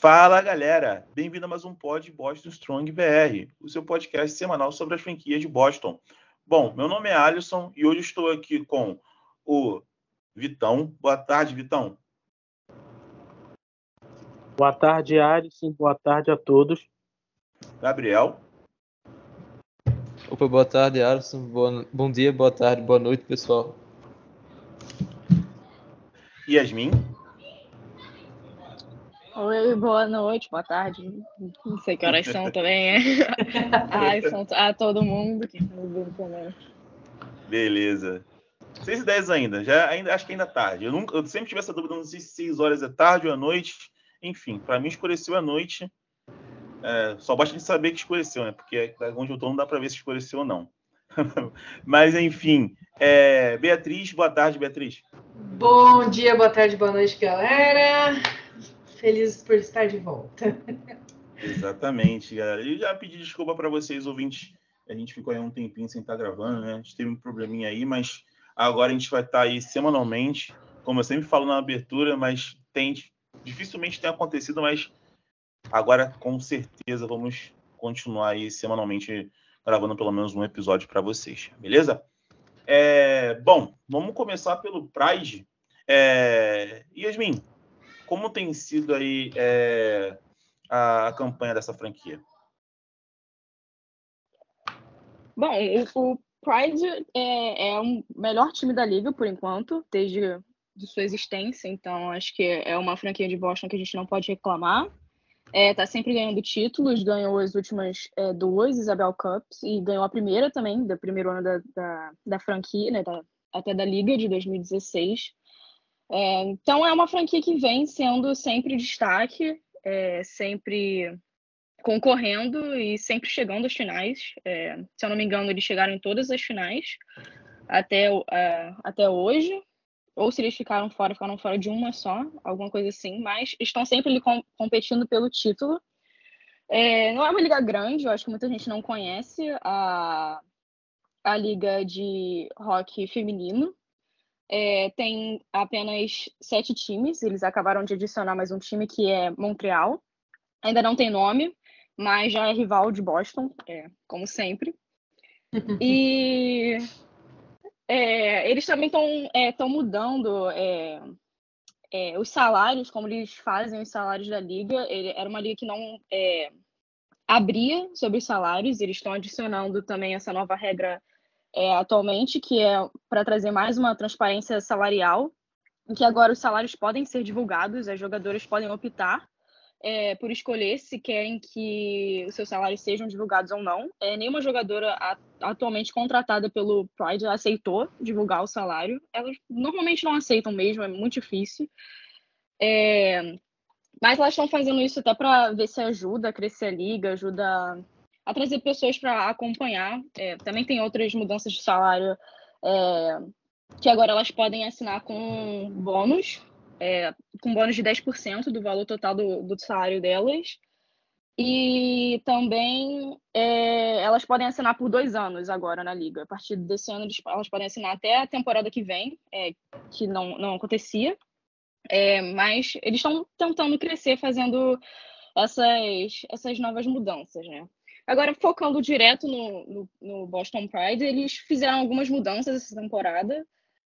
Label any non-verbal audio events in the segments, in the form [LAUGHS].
Fala galera, bem-vindo a mais um pod Boston Strong BR, o seu podcast semanal sobre as franquias de Boston. Bom, meu nome é Alisson e hoje estou aqui com o Vitão. Boa tarde, Vitão. Boa tarde, Alisson. Boa tarde a todos. Gabriel. Opa, boa tarde, Alisson. Boa, bom dia, boa tarde, boa noite, pessoal. Yasmin. Oi, boa noite, boa tarde. Não sei que horas são também. É. [LAUGHS] Ai, são a todo mundo que está ouvindo também. Beleza. 6 e 10 ainda, já, ainda, acho que ainda é tarde. Eu, nunca, eu sempre tive essa dúvida, não sei se 6 horas é tarde ou é noite. Enfim, para mim escureceu a noite. É, só basta de saber que escureceu, né? Porque onde eu tô não dá para ver se escureceu ou não. [LAUGHS] Mas enfim, é, Beatriz, boa tarde, Beatriz. Bom dia, boa tarde, boa noite, galera felizes por estar de volta. Exatamente, galera. E já pedi desculpa para vocês, ouvintes. A gente ficou aí um tempinho sem estar gravando, né? A gente teve um probleminha aí, mas agora a gente vai estar aí semanalmente, como eu sempre falo na abertura, mas tem dificilmente tem acontecido, mas agora com certeza vamos continuar aí semanalmente gravando pelo menos um episódio para vocês, beleza? É, bom, vamos começar pelo Pride. É, Yasmin, como tem sido aí é, a, a, campanha dessa franquia? Bom, o, o Pride é, é, o melhor time da liga por enquanto, desde de sua existência. Então, acho que é uma franquia de Boston que a gente não pode reclamar. É, tá sempre ganhando títulos, ganhou as últimas é, duas Isabel Cups e ganhou a primeira também, da primeiro ano da, da, da franquia, né, da, até da Liga de 2016. É, então é uma franquia que vem sendo sempre destaque, é, sempre concorrendo e sempre chegando às finais. É, se eu não me engano, eles chegaram em todas as finais até, é, até hoje. Ou se eles ficaram fora, ficaram fora de uma só, alguma coisa assim, mas estão sempre ali com, competindo pelo título. É, não é uma liga grande, eu acho que muita gente não conhece a, a liga de rock feminino, é, tem apenas sete times, eles acabaram de adicionar mais um time que é Montreal. Ainda não tem nome, mas já é rival de Boston, é, como sempre. [LAUGHS] E é, eles também estão é, mudando é, é, os salários, como eles fazem os salários da liga. Ele, era uma liga que não abria sobre os salários, eles estão adicionando também essa nova regra é, atualmente, que é para trazer mais uma transparência salarial, em que agora os salários podem ser divulgados, as jogadoras podem optar é, por escolher se querem que os seus salários sejam divulgados ou não. É, nenhuma jogadora atualmente contratada pelo Pride aceitou divulgar o salário. Elas normalmente não aceitam mesmo, é muito difícil. É, mas elas estão fazendo isso até para ver se ajuda a crescer a liga, ajuda a trazer pessoas para acompanhar. É, também tem outras mudanças de salário é, que agora elas podem assinar com bônus, é, com bônus de 10% do valor total do, do, salário delas. E também é, elas podem assinar por dois anos agora na liga. A partir desse ano, elas podem assinar até a temporada que vem, é, que não, não acontecia. É, mas eles estão tentando crescer fazendo essas, essas novas mudanças, né? Agora, focando direto no, no, no, Boston Pride, eles fizeram algumas mudanças essa temporada.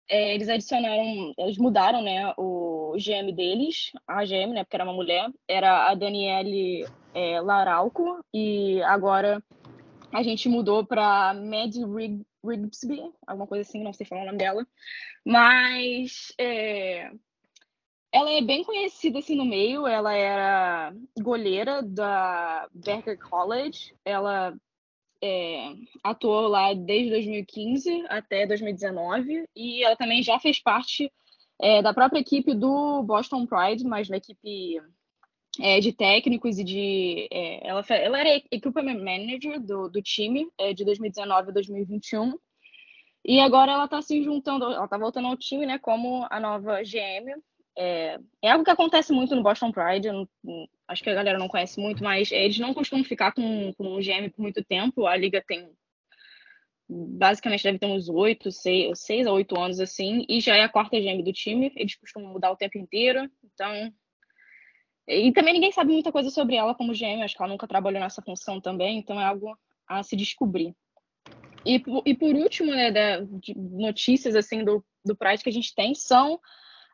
É, eles adicionaram, eles mudaram, né, o GM deles, a GM, né, porque era uma mulher, era a Daniele é, Laralco, e agora a gente mudou para Mad Rig, Rigsby, alguma coisa assim, não sei falar o nome dela, mas é, ela é bem conhecida assim no meio. Ela era goleira da Berkeley College. Ela é, atuou lá desde 2015 até 2019 e ela também já fez parte é, da própria equipe do Boston Pride, mas na equipe é, de técnicos e de. É, ela, ela era equipment manager do, do time é, de 2019 a 2021. E agora ela está se juntando, ela está voltando ao time, né, como a nova GM é, é, algo que acontece muito no Boston Pride, não, acho que a galera não conhece muito, mas eles não costumam ficar com, com GM por muito tempo. A liga tem, basicamente, deve ter uns oito, seis, seis a oito anos assim, e já é a quarta GM do time. Eles costumam mudar o tempo inteiro, então E também ninguém sabe muita coisa sobre ela como GM, acho que ela nunca trabalhou nessa função também, então é algo a se descobrir. E, e por último, né, da, de notícias assim do, do Pride que a gente tem são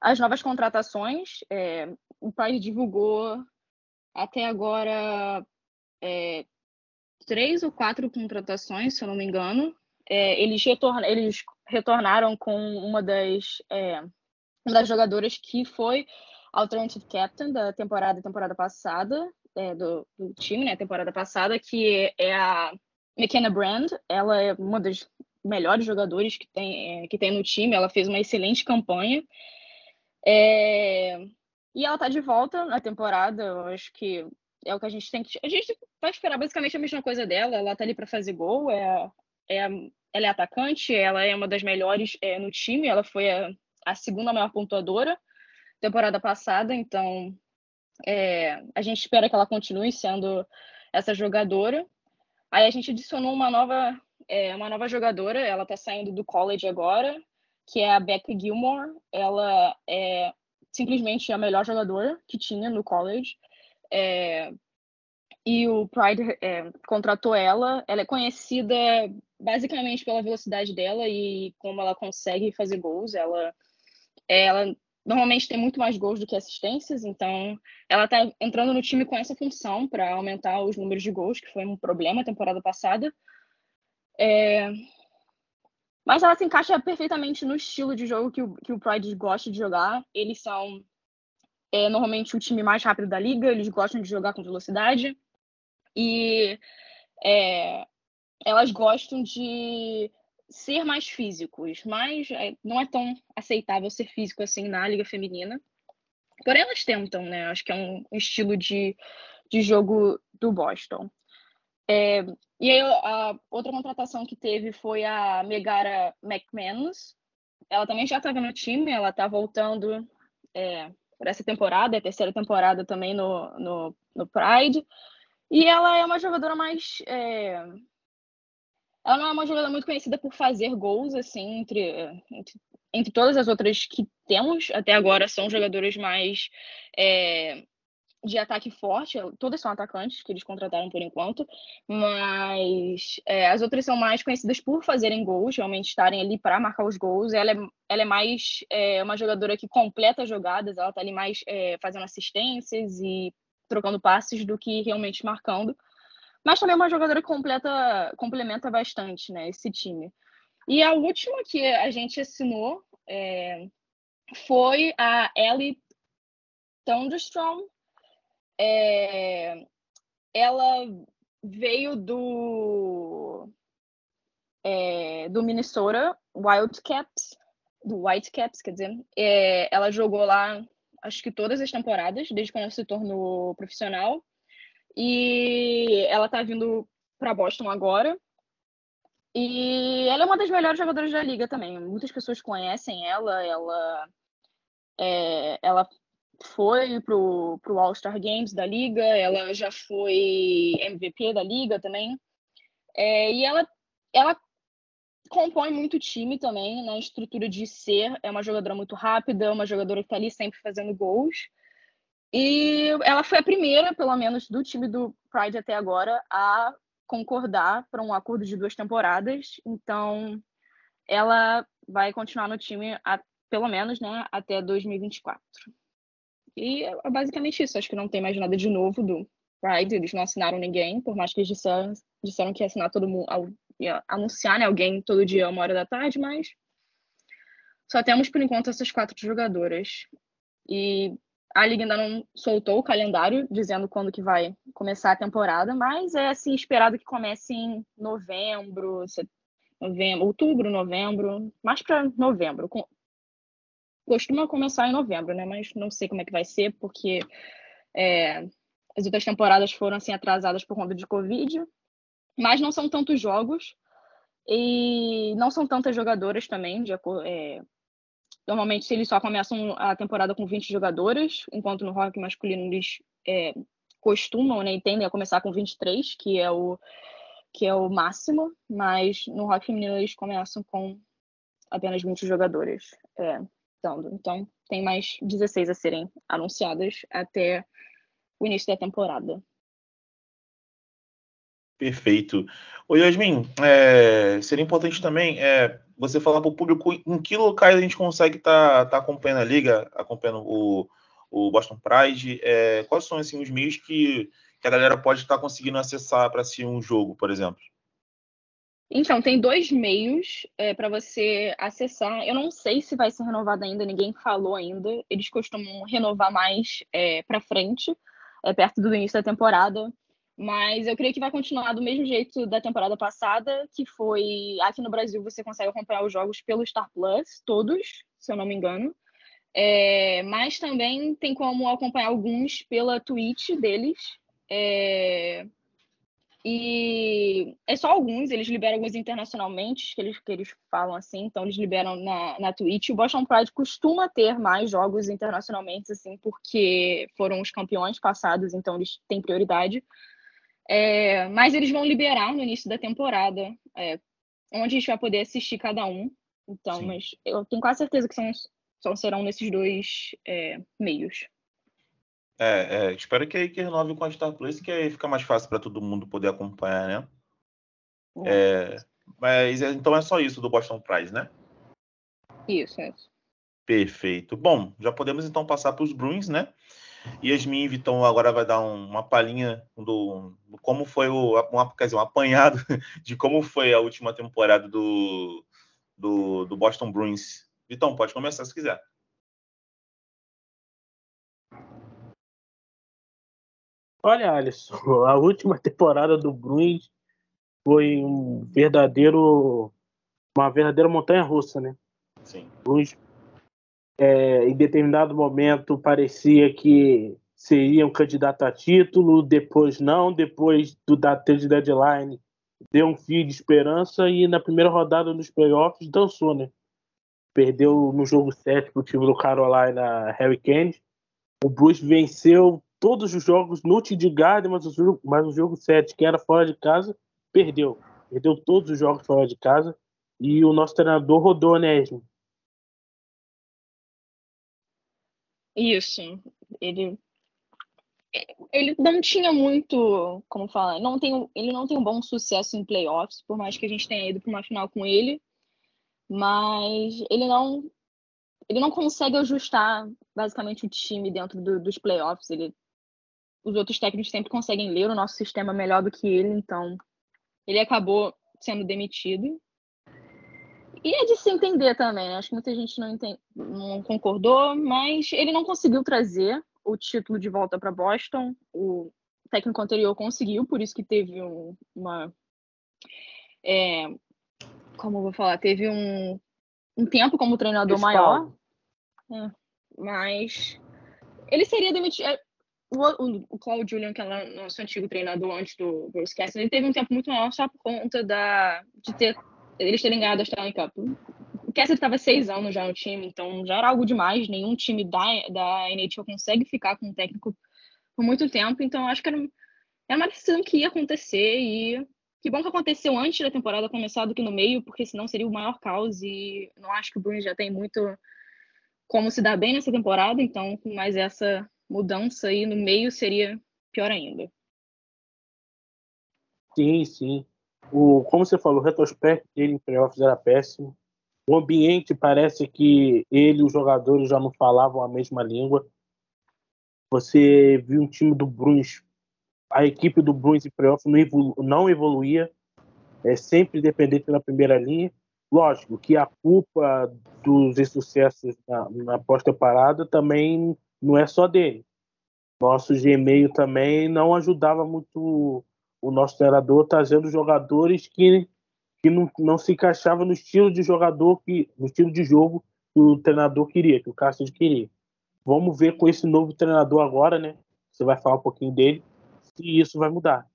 as novas contratações. É, o Pride divulgou até agora é, três ou quatro contratações, se eu não me engano. É, eles, retorna, eles retornaram com uma das, é, uma das jogadoras que foi Alternative Captain da temporada temporada passada, é, do, do, time, né, temporada passada, que é a McKenna Brand. Ela é uma das melhores jogadores que tem, é, que tem no time, ela fez uma excelente campanha. É, e ela tá de volta na temporada, eu acho que é o que a gente tem que. A gente vai esperar basicamente a mesma coisa dela. Ela tá ali para fazer gol, é, é, ela é atacante, ela é uma das melhores é, no time, ela foi a, a, segunda maior pontuadora temporada passada, então é, a gente espera que ela continue sendo essa jogadora. Aí a gente adicionou uma nova, é, uma nova jogadora, ela tá saindo do college agora, que é a Becca Gilmore. Ela é simplesmente a melhor jogadora que tinha no college. É, e o Pride é, contratou ela. Ela é conhecida basicamente pela velocidade dela e como ela consegue fazer gols. Ela, ela normalmente tem muito mais gols do que assistências, então ela está entrando no time com essa função para aumentar os números de gols, que foi um problema a temporada passada. É, mas ela se encaixa perfeitamente no estilo de jogo que o, que o Pride gosta de jogar. Eles são é, normalmente o time mais rápido da liga, eles gostam de jogar com velocidade. E é, elas gostam de ser mais físicos, mas é, não é tão aceitável ser físico assim na liga feminina. Porém, elas tentam, né? Acho que é um estilo de, de jogo do Boston. É, e aí, a outra contratação que teve foi a Megara McManus. Ela também já estava no time, ela está voltando é, por essa temporada, é a terceira temporada também no, no, no, Pride. E ela é uma jogadora mais. É... Ela não é uma jogadora muito conhecida por fazer gols, assim, entre, entre, entre todas as outras que temos até agora, são jogadoras mais é, de ataque forte, todas são atacantes que eles contrataram por enquanto, mas é, as outras são mais conhecidas por fazerem gols, realmente estarem ali para marcar os gols. Ela é, ela é mais é, uma jogadora que completa jogadas, ela está ali mais é, fazendo assistências e trocando passes do que realmente marcando. Mas também é uma jogadora que completa, complementa bastante né, esse time. E a última que a gente assinou é, foi a Ellie Thunderstrom, é, ela veio do é, do Minnesota Wildcats, do Whitecaps, quer dizer, é, ela jogou lá acho que todas as temporadas, desde quando ela se tornou profissional. E ela tá vindo para Boston agora. E ela é uma das melhores jogadoras da liga também. Muitas pessoas conhecem ela. Ela, é, ela foi pro, pro All-Star Games da liga, ela já foi MVP da liga também. É, e ela, ela compõe muito time também na estrutura de ser. É uma jogadora muito rápida, uma jogadora que está ali sempre fazendo gols. E ela foi a primeira, pelo menos, do time do Pride até agora a concordar para um acordo de duas temporadas. Então, ela vai continuar no time a, pelo menos né, até 2024. E é basicamente isso. Acho que não tem mais nada de novo do Pride. Eles não assinaram ninguém, por mais que eles disseram, disseram que ia assinar todo mundo, ia anunciar né, alguém todo dia, uma hora da tarde, mas só temos por enquanto essas quatro jogadoras. E a liga ainda não soltou o calendário dizendo quando que vai começar a temporada, mas é assim esperado que comece em novembro, novembro, outubro, novembro, mais para novembro, costuma começar em novembro, né? Mas não sei como é que vai ser, porque é, as outras temporadas foram assim atrasadas por conta de Covid. Mas não são tantos jogos e não são tantas jogadoras também. De, é, normalmente eles só começam a temporada com 20 jogadoras, enquanto no rock masculino eles é, costumam né, e tendem a começar com 23, que é o que é o máximo, mas no rock feminino eles começam com apenas 20 jogadoras. É, então, tem mais 16 a serem anunciadas até o início da temporada. Perfeito. Ô Yasmin, é, seria importante também é, você falar para o público em que locais a gente consegue estar tá, tá acompanhando a liga, acompanhando o, o Boston Pride, é, quais são assim, os meios que, que a galera pode estar tá conseguindo acessar para assistir um jogo, por exemplo? Então, tem dois meios é, para você acessar. Eu não sei se vai ser renovado ainda, ninguém falou ainda. Eles costumam renovar mais é, para frente, é, perto do início da temporada. Mas eu creio que vai continuar do mesmo jeito da temporada passada, que foi aqui no Brasil você consegue acompanhar os jogos pelo Star Plus, todos, se eu não me engano. É, mas também tem como acompanhar alguns pela Twitch deles. É, e é só alguns, eles liberam alguns internacionalmente, que eles, que eles falam assim, então eles liberam na, na Twitch. O Boston Pride costuma ter mais jogos internacionalmente, assim, porque foram os campeões passados, então eles têm prioridade. É, mas eles vão liberar no início da temporada, é, onde a gente vai poder assistir cada um. Então, Sim. mas eu tenho quase certeza que são, só serão nesses dois é, meios. É, é, espero que, que renove com a Star Plus, que aí fica mais fácil para todo mundo poder acompanhar, né? É. é, mas é, então é só isso do Boston Prize, né? Isso, isso. Perfeito. Bom, já podemos então passar para os Bruins, né? Yasmin e Vitão agora vai dar um, uma palhinha do, do, como foi o uma, quer dizer, um apanhado [LAUGHS] de como foi a última temporada do, do, do Boston Bruins. Vitão, pode começar se quiser. Olha, Alisson, a última [LAUGHS] temporada do Bruins foi um verdadeiro uma verdadeira montanha russa, né? Sim. Bruins é, em determinado momento parecia que seria um candidato a título, depois não, depois do de deadline deu um fio de esperança e na primeira rodada dos playoffs dançou, né? Perdeu no jogo 7 para o time do Carolina Hurricanes. O Bruce venceu todos os jogos no TD Garden, mas o, jogo, mas o jogo 7, que era fora de casa, perdeu. Perdeu todos os jogos fora de casa. E o nosso treinador rodou, né, Esme? Isso. Ele ele não tinha muito, como falar, não tem, ele não tem um bom sucesso em playoffs, por mais que a gente tenha ido para uma final com ele, mas ele não ele não consegue ajustar basicamente o time dentro do, dos playoffs. Ele, os outros técnicos sempre conseguem ler o nosso sistema melhor do que ele, então ele acabou sendo demitido. E é de se entender também, né? acho que muita gente não, entende, não concordou, mas ele não conseguiu trazer o título de volta para Boston. O técnico anterior conseguiu, por isso que teve um, uma. É, como eu vou falar? Teve um, um tempo como treinador maior. É, mas ele seria demitido. O, o, Claude Julian, que é nosso antigo treinador antes do Bruce Cassidy, ele teve um tempo muito maior só por conta da, de ter eles terem ganhado a Stanley Cup. O Kessler estava seis anos já no time, então já era algo demais. Nenhum time da, da NHL consegue ficar com um técnico por muito tempo, então acho que era, era uma decisão que ia acontecer e que bom que aconteceu antes da temporada começar do que no meio, porque senão seria o maior caos e não acho que o Bruins já tem muito como se dar bem nessa temporada, então com mais essa mudança aí no meio seria pior ainda. Sim, sim. O, como você falou, o retrospecto dele em playoffs era péssimo. O ambiente parece que ele e os jogadores já não falavam a mesma língua. Você viu um time do Bruins, a equipe do Bruins em playoffs não, evolu não evoluía, é sempre dependente na primeira linha. Lógico que a culpa dos insucessos na, na pós-temporada também não é só dele. Nosso Gmail também não ajudava muito o nosso treinador trazendo jogadores que, que não, não se encaixavam no estilo de jogador, que, no estilo de jogo que o treinador queria, que o Cássio queria. Vamos ver com esse novo treinador agora, né? Você vai falar um pouquinho dele, se isso vai mudar.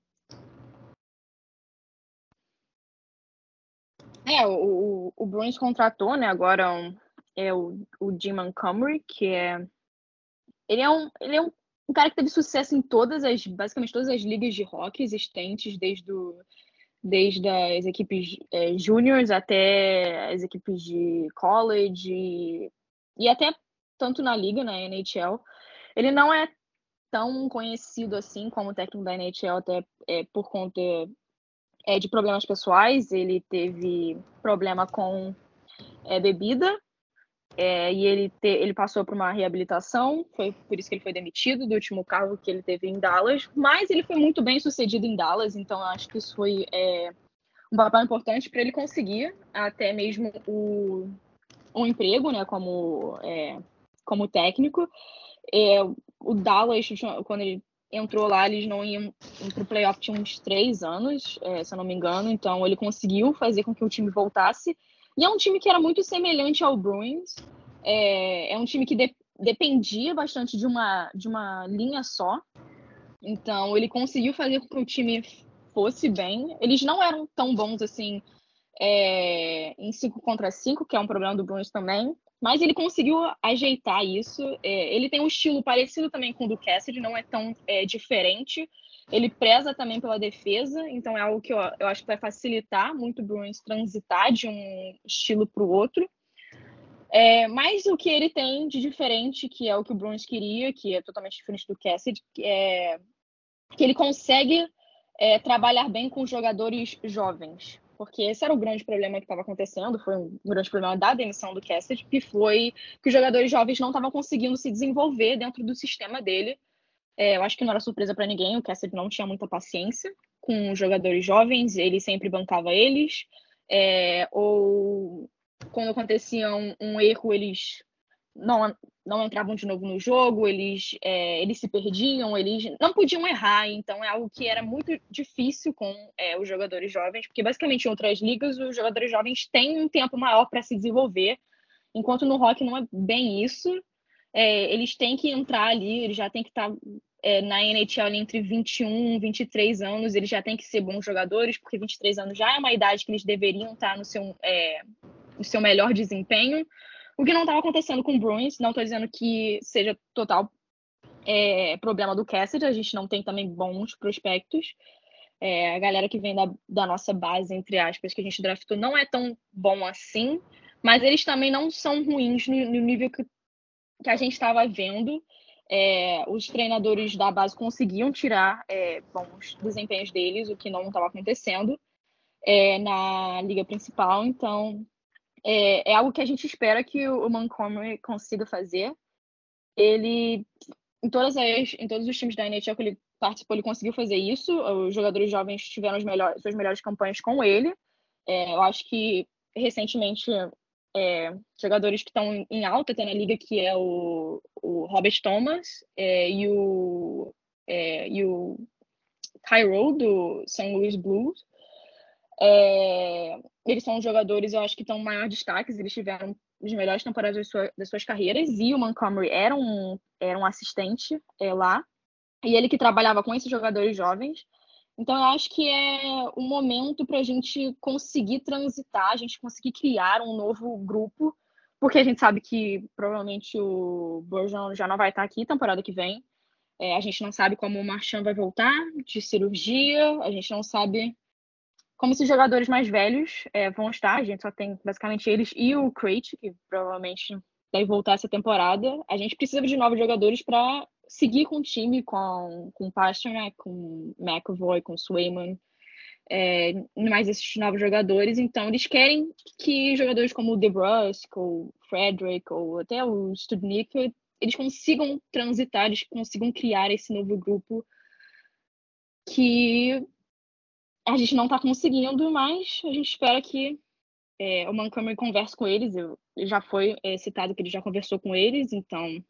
É, o, o Bruins contratou, né, agora um, é o, o Jim Montgomery, que é ele é um ele é um um cara que teve sucesso em todas as, basicamente todas as ligas de rock existentes, desde, o, desde as equipes é, até as equipes de college e, e, até tanto na liga, na NHL. Ele não é tão conhecido assim como técnico da NHL, até é, por conta é, de problemas pessoais. Ele teve problema com é, bebida é, e ele, te, ele passou por uma reabilitação, foi por isso que ele foi demitido do último cargo que ele teve em Dallas, mas ele foi muito bem sucedido em Dallas, então acho que isso foi é, um papel importante para ele conseguir até mesmo o, um emprego né, como, é, como técnico. É, o Dallas, quando ele entrou lá, eles não iam para o playoff tinha uns três anos, é, se eu não me engano, então ele conseguiu fazer com que o time voltasse e é um time que era muito semelhante ao Bruins. É, é um time que de, dependia bastante de uma, de uma linha só. Então, ele conseguiu fazer com que o time fosse bem. Eles não eram tão bons assim é, em 5 contra 5, que é um problema do Bruins também. Mas ele conseguiu ajeitar isso. É, ele tem um estilo parecido também com o do Cassidy, não é tão é, diferente. Ele preza também pela defesa, então é algo que eu, eu acho que vai facilitar muito o Bruins transitar de um estilo para o outro. É, mas o que ele tem de diferente, que é o que o Bruins queria, que é totalmente diferente do Cassidy, é que ele consegue é, trabalhar bem com jogadores jovens. Porque esse era o grande problema que estava acontecendo, foi um grande problema da demissão do Cassidy, que foi que os jogadores jovens não estavam conseguindo se desenvolver dentro do sistema dele. É, eu acho que não era surpresa para ninguém, o Cassidy não tinha muita paciência com os jogadores jovens, ele sempre bancava eles, é, ou quando acontecia um, um, erro, eles não, não entravam de novo no jogo, eles, é, eles se perdiam, eles não podiam errar, então é algo que era muito difícil com é, os jogadores jovens, porque basicamente em outras ligas os jogadores jovens têm um tempo maior para se desenvolver, enquanto no rock não é bem isso, é, eles têm que entrar ali, eles já têm que estar tá, é, na NHL entre 21 e 23 anos, eles já têm que ser bons jogadores, porque 23 anos já é uma idade que eles deveriam estar tá no seu, é, no seu melhor desempenho. O que não estava acontecendo com o Bruins, não estou dizendo que seja total é, problema do Cassidy, a gente não tem também bons prospectos. É, a galera que vem da, da nossa base, entre aspas, que a gente draftou, não é tão bom assim, mas eles também não são ruins no, no nível que que a gente estava vendo, é, os treinadores da base conseguiam tirar é, bons desempenhos deles, o que não estava acontecendo é, na liga principal. Então, é, é, algo que a gente espera que o Montgomery consiga fazer. Ele, em todas as, em todos os times da NHL que ele participou, ele conseguiu fazer isso. Os jogadores jovens tiveram melhores, suas melhores campanhas com ele. É, eu acho que recentemente é, jogadores que estão em alta até na liga, que é o, o Robert Thomas é, e o, é, e o Cairo, do St. Louis Blues. É, eles são jogadores, eu acho que estão maior destaques, eles tiveram as melhores temporadas das, sua, das suas carreiras, e o Montgomery era um, era um assistente é, lá, e ele que trabalhava com esses jogadores jovens, então, eu acho que é o momento para a gente conseguir transitar, a gente conseguir criar um novo grupo, porque a gente sabe que provavelmente o Borjão já não vai estar aqui temporada que vem. É, a gente não sabe como o Marchand vai voltar de cirurgia, a gente não sabe como esses jogadores mais velhos é, vão estar. A gente só tem basicamente eles e o Crate, que provavelmente deve voltar essa temporada. A gente precisa de novos jogadores para seguir com o time, com, com Pasternak, com McAvoy, com Swayman, é, mais esses novos jogadores. Então, eles querem que jogadores como o DeBrusque, ou Frederick, ou até o Studnicka, eles consigam transitar, eles consigam criar esse novo grupo que a gente não está conseguindo, mas a gente espera que é, o Montgomery converse com eles. Eu, já foi é, citado que ele já conversou com eles, então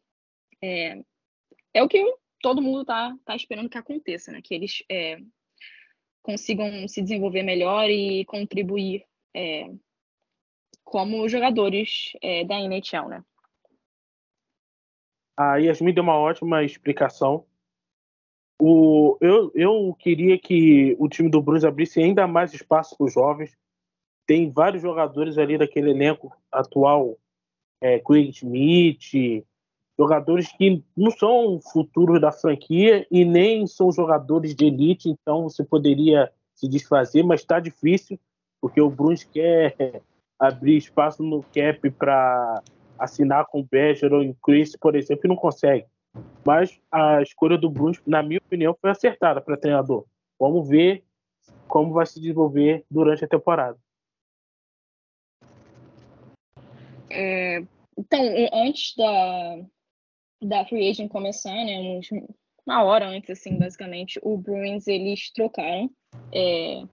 é, é o que todo mundo está tá esperando que aconteça, né? Que eles é, consigam se desenvolver melhor e contribuir é, como jogadores é, da NHL, né? A Yasmin deu uma ótima explicação. O, eu, eu queria que o time do Bruins abrisse ainda mais espaço para os jovens. Tem vários jogadores ali daquele elenco atual, é, Craig Schmidt, jogadores que não são futuros da franquia e nem são jogadores de elite, então você poderia se desfazer, mas está difícil, porque o Bruns quer abrir espaço no cap para assinar com o Bergeron e o Chris, por exemplo, e não consegue. Mas a escolha do Bruns, na minha opinião, foi acertada para treinador. Vamos ver como vai se desenvolver durante a temporada. É, então, antes da, da Free Agent começar, né, uns, uma hora antes, assim, basicamente, o Bruins, eles trocaram é,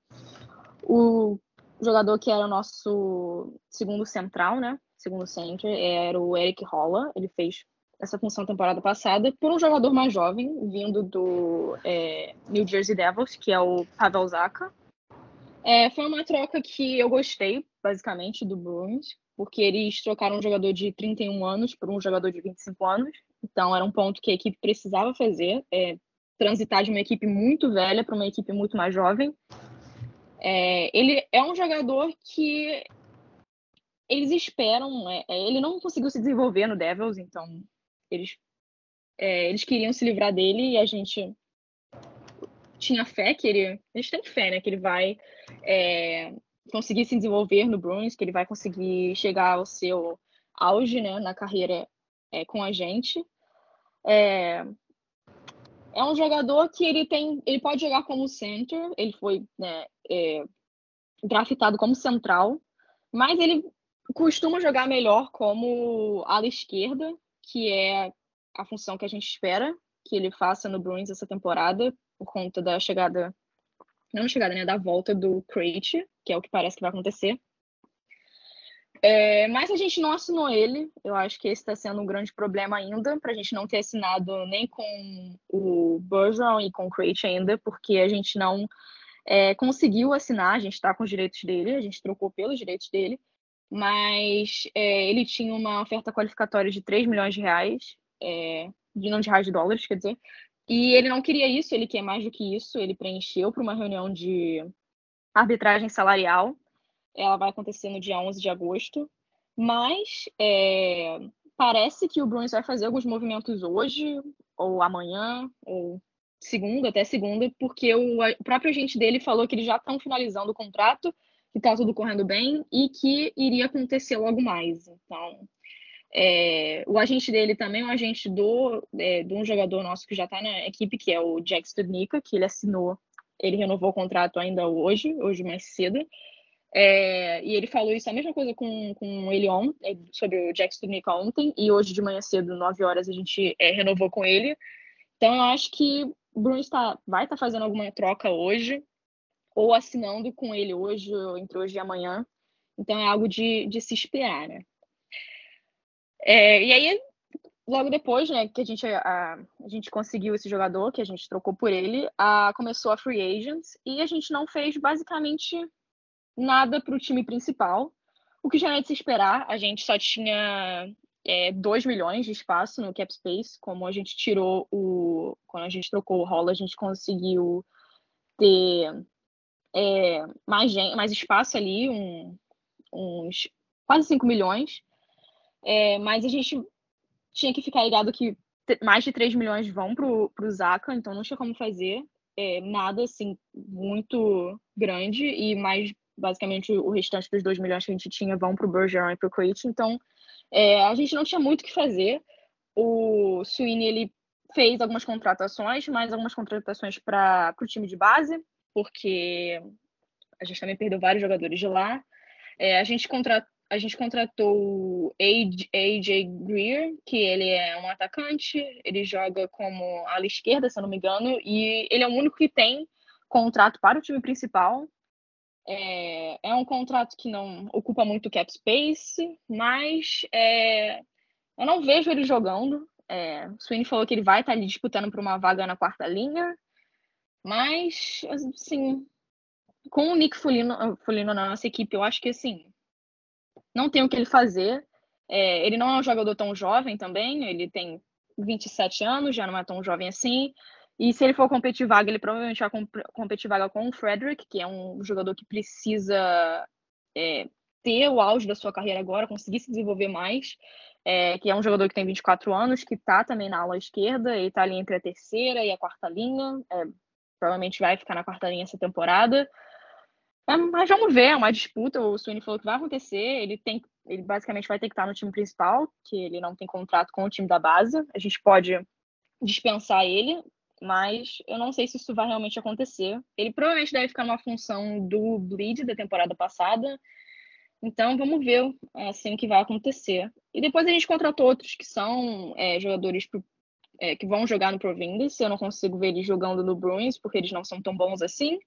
o jogador que era o nosso segundo central, né, segundo center, era o Eric Holla, ele fez essa função temporada passada, por um jogador mais jovem, vindo do é, New Jersey Devils, que é o Pavel Zaka. É, foi uma troca que eu gostei, basicamente, do Bruins, porque eles trocaram um jogador de 31 anos por um jogador de 25 anos. Então, era um ponto que a equipe precisava fazer, é, transitar de uma equipe muito velha para uma equipe muito mais jovem. É, ele é um jogador que eles esperam. É, é ele não conseguiu se desenvolver no Devils, então eles, é, eles queriam se livrar dele e a gente tinha fé que ele. A gente tem fé, né? Que ele vai é, conseguir se desenvolver no Bruins, que ele vai conseguir chegar ao seu auge né, na carreira é, com a gente. É, é um jogador que ele tem. Ele pode jogar como center, ele foi né, é, draftado como central, mas ele costuma jogar melhor como ala esquerda, que é a função que a gente espera que ele faça no Bruins essa temporada, por conta da chegada, não chegada, né, da volta do Crate, que é o que parece que vai acontecer. É, mas a gente não assinou ele, eu acho que esse está sendo um grande problema ainda, para a gente não ter assinado nem com o Bergeron e com o Crate ainda, porque a gente não é, conseguiu assinar, a gente está com os direitos dele, a gente trocou pelos direitos dele, mas é, ele tinha uma oferta qualificatória de 3 milhões de reais, é, de não de reais de dólares, quer dizer, e ele não queria isso, ele quer mais do que isso, ele preencheu para uma reunião de arbitragem salarial, ela vai acontecer no dia 11 de agosto, mas é, parece que o Bruins vai fazer alguns movimentos hoje, ou amanhã, ou segunda, até segunda, porque o, próprio agente dele falou que eles já estão finalizando o contrato que está tudo correndo bem e que iria acontecer logo mais. Então, é, o agente dele também é um agente do, é, de um jogador nosso que já está na equipe, que é o Jack Studnicka, que ele assinou, ele renovou o contrato ainda hoje, hoje mais cedo. É, e ele falou isso, a mesma coisa com, com ele ontem, é, sobre o Jack Studnicka ontem, e hoje de manhã cedo, 9 horas, a gente é, renovou com ele. Então, eu acho que o Bruno está, vai estar tá fazendo alguma troca hoje ou assinando com ele hoje, entre hoje e amanhã. Então é algo de, de se esperar, né? É, e aí, logo depois, né, que a gente, a, a, gente conseguiu esse jogador, que a gente trocou por ele, a, começou a free agents e a gente não fez basicamente nada para o time principal, o que já é de se esperar. A gente só tinha é, 2 milhões de espaço no cap space, como a gente tirou o. Quando a gente trocou o rolo, a gente conseguiu ter é, mais, mais espaço ali, um, uns quase 5 milhões. É, mas a gente tinha que ficar ligado que mais de 3 milhões vão para o Zaca, então não tinha como fazer é, nada assim muito grande e mais basicamente o restante dos 2 milhões que a gente tinha vão para o Bergeron e para o Crate, então é, a gente não tinha muito o que fazer. O Sweeney ele fez algumas contratações, mais algumas contratações para o time de base, porque a gente também perdeu vários jogadores de lá. É, a, gente contra, a gente contratou o AJ Greer, que ele é um atacante, ele joga como ala esquerda, se eu não me engano, e ele é o único que tem contrato para o time principal. É, é um contrato que não ocupa muito cap space, mas é, eu não vejo ele jogando. É, Sweeney falou que ele vai estar ali disputando por uma vaga na quarta linha, mas, assim, com o Nick Fulino, Fulino na nossa equipe, eu acho que, assim, não tem o que ele fazer. É, ele não é um jogador tão jovem também, ele tem 27 anos, já não é tão jovem assim. E se ele for competir vaga, ele provavelmente vai competir vaga com o Frederick, que é um jogador que precisa é, ter o auge da sua carreira agora, conseguir se desenvolver mais. É, que é um jogador que tem 24 anos, que está também na ala esquerda, e está ali entre a terceira e a quarta linha. É, provavelmente vai ficar na quarta linha essa temporada. É, mas vamos ver, é uma disputa. O Sweeney falou que vai acontecer. Ele tem, ele basicamente vai ter que estar no time principal, que ele não tem contrato com o time da base. A gente pode dispensar ele, mas eu não sei se isso vai realmente acontecer. Ele provavelmente deve ficar numa função do bleed da temporada passada. Então vamos ver assim o que vai acontecer. E depois a gente contratou outros que são é, jogadores pro, é, que vão jogar no Provindas. Eu não consigo ver eles jogando no Bruins porque eles não são tão bons assim.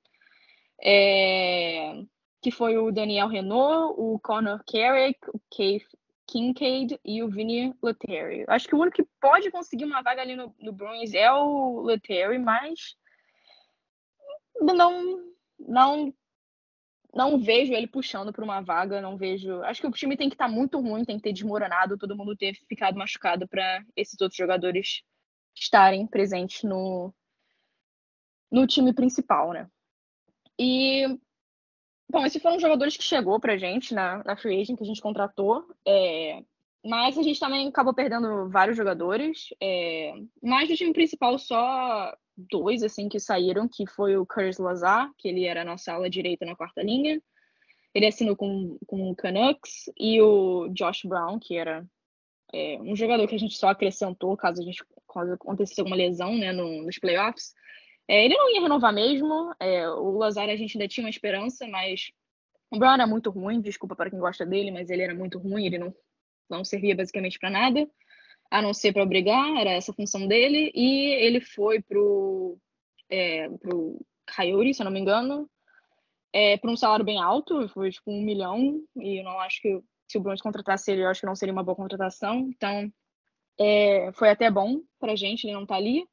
É, que foi o Daniel Renault, o Connor Carrick, o Keith Kincaid e o Vinny Letary. Acho que o único que pode conseguir uma vaga ali no, no Bruins é o Letary, mas não, não, não vejo ele puxando para uma vaga, não vejo. Acho que o time tem que estar tá muito ruim, tem que ter desmoronado, todo mundo ter ficado machucado para esses outros jogadores estarem presentes no, no time principal, né? E Bom, esses foram jogadores que chegou pra gente na, na Free Agent, que a gente contratou. É, mas a gente também acabou perdendo vários jogadores. É, mas do time principal, só dois, assim, que saíram, que foi o Curtis Lazar, que ele era a nossa ala direita na quarta linha. Ele assinou com, com o Canucks. E o Josh Brown, que era é, um jogador que a gente só acrescentou caso a gente caso acontecesse alguma lesão né, no, nos playoffs. É, ele não ia renovar mesmo. É, o Lazar a gente ainda tinha uma esperança, mas o Brown era muito ruim. Desculpa para quem gosta dele, mas ele era muito ruim. Ele não, não servia basicamente para nada, a não ser para obrigar. Era essa a função dele. E ele foi pro é, pro Coyote, se eu não me engano, é, por um salário bem alto. Foi tipo um milhão. E eu não acho que se o Bruins contratasse ele, eu acho que não seria uma boa contratação. Então, é, foi até bom para gente ele não estar tá ali.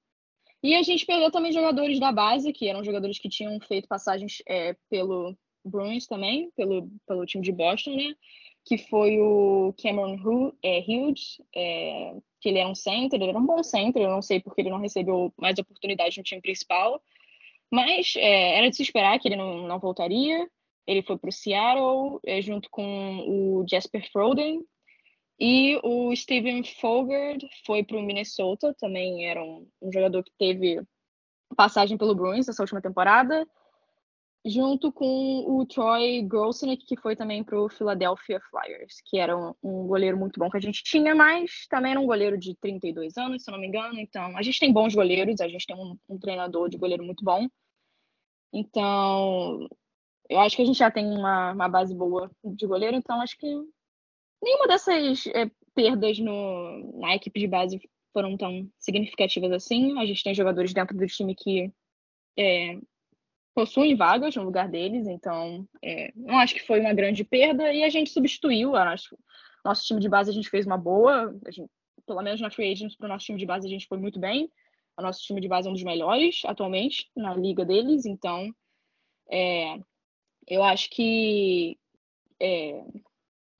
E a gente perdeu também jogadores da base, que eram jogadores que tinham feito passagens é, pelo Bruins também, pelo, pelo time de Boston, né? Que foi o Cameron é, Hughes, é, que ele era um center, ele era um bom center, eu não sei porque ele não recebeu mais oportunidade no time principal, mas é, era de se esperar que ele não, não voltaria. Ele foi para o Seattle, é, junto com o Jasper Froden, e o Steven Fogard foi para o Minnesota, também era um, um, jogador que teve passagem pelo Bruins essa última temporada, junto com o Troy Grosenick, que foi também para o Philadelphia Flyers, que era um, um, goleiro muito bom que a gente tinha, mas também era um goleiro de 32 anos, se não me engano. Então, a gente tem bons goleiros, a gente tem um, um treinador de goleiro muito bom. Então, eu acho que a gente já tem uma, uma base boa de goleiro, então acho que nenhuma dessas é, perdas no, na equipe de base foram tão significativas assim. A gente tem jogadores dentro do time que é, possuem vagas no lugar deles, então é, não acho que foi uma grande perda e a gente substituiu. Acho, nosso time de base a gente fez uma boa, gente, pelo menos na Free Agents, para o nosso time de base a gente foi muito bem. O nosso time de base é um dos melhores atualmente na liga deles, então é, eu acho que é,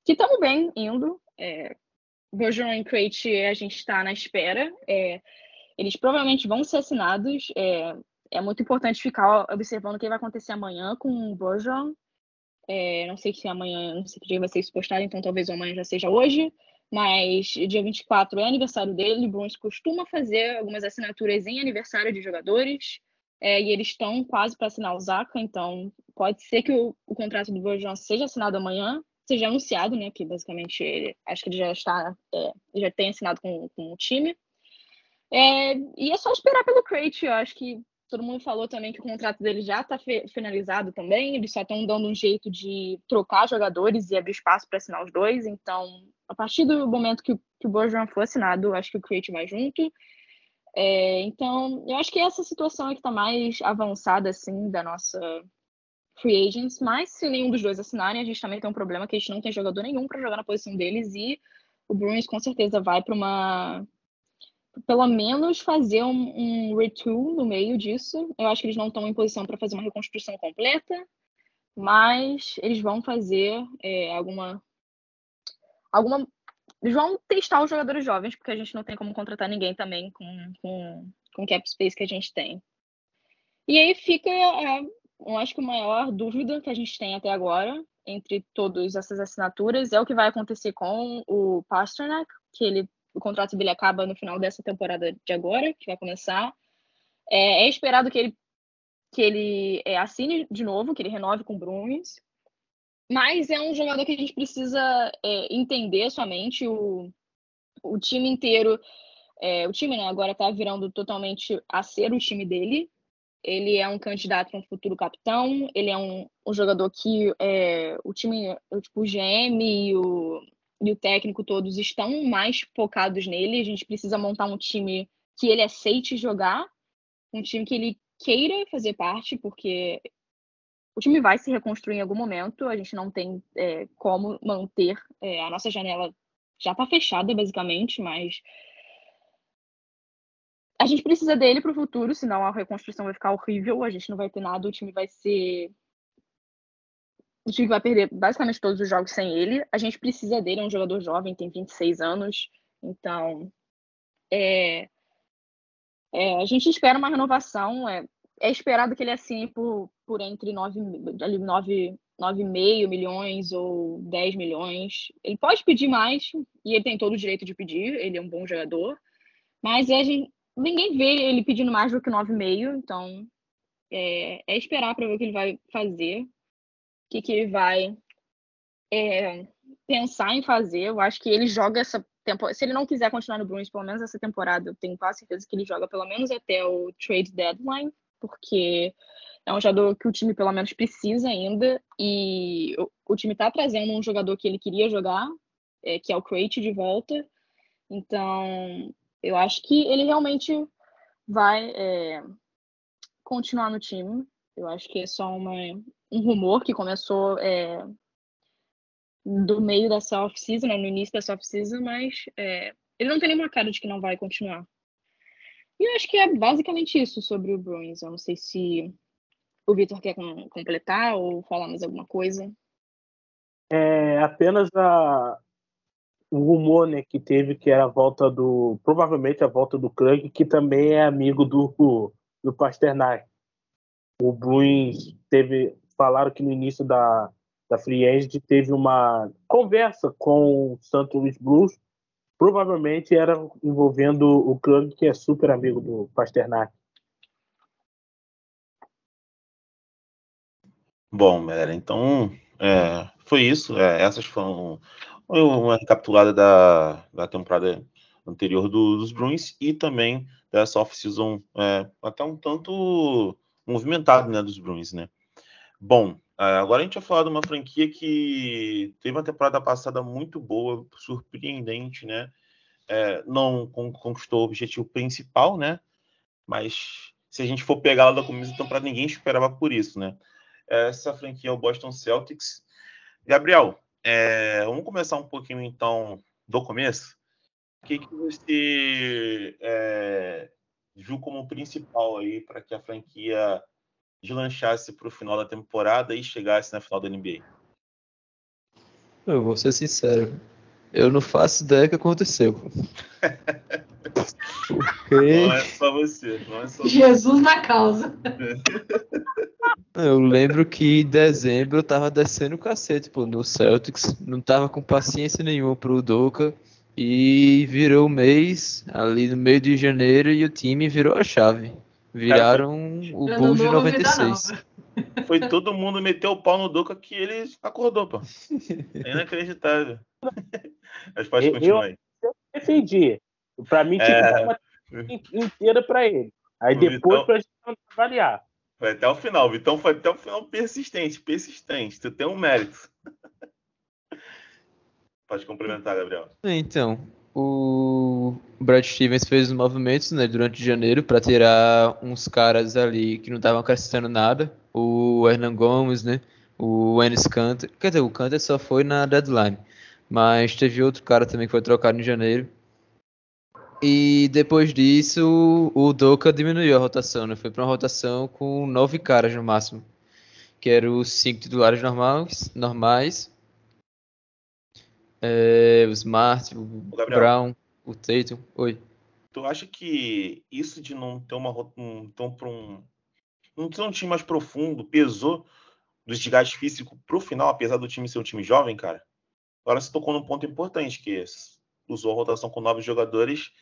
que estamos bem indo. É, Bergeron e Crate a gente está na espera. É, eles provavelmente vão ser assinados. É, é, muito importante ficar observando o que vai acontecer amanhã com o Bergeron. É, não sei se amanhã, não sei que dia vai ser isso postado, então talvez amanhã já seja hoje. Mas dia 24 é aniversário dele. O Bruins costuma fazer algumas assinaturas em aniversário de jogadores. É, e eles estão quase para assinar o Zaca, então pode ser que o, o contrato do Bergeron seja assinado amanhã seja anunciado, né? Que basicamente ele, acho que ele já está, é, já tem assinado com, com o time. É, e é só esperar pelo Crate. Eu acho que todo mundo falou também que o contrato dele já está finalizado também. Eles só estão dando um jeito de trocar jogadores e abrir espaço para assinar os dois. Então, a partir do momento que, que o Bergeron for assinado, acho que o Crate vai junto. É, então, eu acho que essa situação é que está mais avançada assim da nossa free agents, mas se nenhum dos dois assinarem, a gente também tem um problema que a gente não tem jogador nenhum para jogar na posição deles e o Bruins com certeza vai para uma pelo menos fazer um, um retool no meio disso. Eu acho que eles não estão em posição para fazer uma reconstrução completa, mas eles vão fazer é, alguma alguma eles vão testar os jogadores jovens, porque a gente não tem como contratar ninguém também com, com, com cap space que a gente tem. E aí fica eu acho que a maior dúvida que a gente tem até agora, entre todas essas assinaturas, é o que vai acontecer com o Pasternak, que ele, o contrato dele acaba no final dessa temporada de agora, que vai começar. É, é esperado que ele, que ele é, assine de novo, que ele renove com o Bruins, mas é um jogador que a gente precisa é, entender somente. O, o time inteiro é, o time né, agora está virando totalmente a ser o time dele. Ele é um candidato a um futuro capitão, ele é um, um jogador que é, o time, tipo, o GM e o, e o técnico todos estão mais focados nele. A gente precisa montar um time que ele aceite jogar, um time que ele queira fazer parte, porque o time vai se reconstruir em algum momento. A gente não tem é, como manter é, a nossa janela já está fechada basicamente, mas a gente precisa dele para o futuro, senão a reconstrução vai ficar horrível, a gente não vai ter nada, o time vai ser. O time vai perder basicamente todos os jogos sem ele. A gente precisa dele, é um jogador jovem, tem 26 anos, então. É... É, a gente espera uma renovação. É, é esperado que ele assine por, por entre 9,5 9, 9 milhões ou 10 milhões. Ele pode pedir mais, e ele tem todo o direito de pedir, ele é um bom jogador. Mas a gente, ninguém vê ele pedindo mais do que 9,5, então é, é esperar para ver o que ele vai fazer, o que, que ele vai é, pensar em fazer. Eu acho que ele joga essa temporada. Se ele não quiser continuar no Bruins, pelo menos essa temporada, eu tenho quase certeza que ele joga pelo menos até o trade deadline, porque é um jogador que o time pelo menos precisa ainda, e o, o time está trazendo um jogador que ele queria jogar, é, que é o Crate de volta. Então, eu acho que ele realmente vai é, continuar no time. Eu acho que é só uma, um rumor que começou é, do meio dessa off-season, né, no início dessa off-season, mas é, ele não tem nenhuma cara de que não vai continuar. E eu acho que é basicamente isso sobre o Bruins. Eu não sei se o Vitor quer completar ou falar mais alguma coisa. É apenas a, o rumor né, que teve que era a volta do. Provavelmente a volta do Krug, que também é amigo do, do Pasternak. O Bruins teve. Falaram que no início da, da Free Agent teve uma conversa com o Santo Luís Blues. Provavelmente era envolvendo o Krug, que é super amigo do Pasternak. Bom, galera, então é, foi isso. É, essas foram uma recapitulada da, da temporada anterior do, dos Bruins e também dessa off-season é, até um tanto movimentado né, dos Bruins, né? Bom, é, agora a gente vai falar de uma franquia que teve uma temporada passada muito boa, surpreendente, né? É, não conquistou o objetivo principal, né? Mas se a gente for pegar lá da começo então para ninguém esperava por isso, né? Essa franquia é o Boston Celtics. Gabriel, é, vamos começar um pouquinho então do começo. O que, que você é, viu como principal aí para que a franquia deslanchasse para o final da temporada e chegasse na final da NBA? Eu vou ser sincero, eu não faço ideia do que aconteceu. [LAUGHS] Porque... Não é só você, não é só Jesus na causa. Eu lembro que em dezembro eu tava descendo o cacete, pô, no Celtics. Não tava com paciência nenhuma pro Doca. E virou o mês, ali no meio de janeiro, e o time virou a chave. Viraram o Bulls de 96. Foi todo mundo meter o pau no Doca que ele acordou, pô. [LAUGHS] É inacreditável. Mas pode continuar aí. Eu defendi. Pra mim, tinha é... uma inteira pra ele. Aí o depois Vitão... pra gente avaliar. Foi até o final. O Vitão foi até o final persistente, persistente. Tu tem um mérito. [LAUGHS] Pode complementar, Gabriel. Então, o Brad Stevens fez os movimentos né, durante janeiro para tirar uns caras ali que não estavam acrescentando nada. O Hernan Gomes, né? O Enes Kanter. Quer dizer, o Kanter só foi na deadline. Mas teve outro cara também que foi trocado em janeiro. E depois disso, o Doca diminuiu a rotação, né? Foi para uma rotação com nove caras no máximo. Que eram os cinco titulares normais, normais é, o Smart, o, o Brown, o Tatum. Oi. Tu acha que isso de não ter uma um, para um não ter um time mais profundo pesou do desgaste físico pro final, apesar do time ser um time jovem, cara? Agora você tocou num ponto importante que usou a rotação com nove jogadores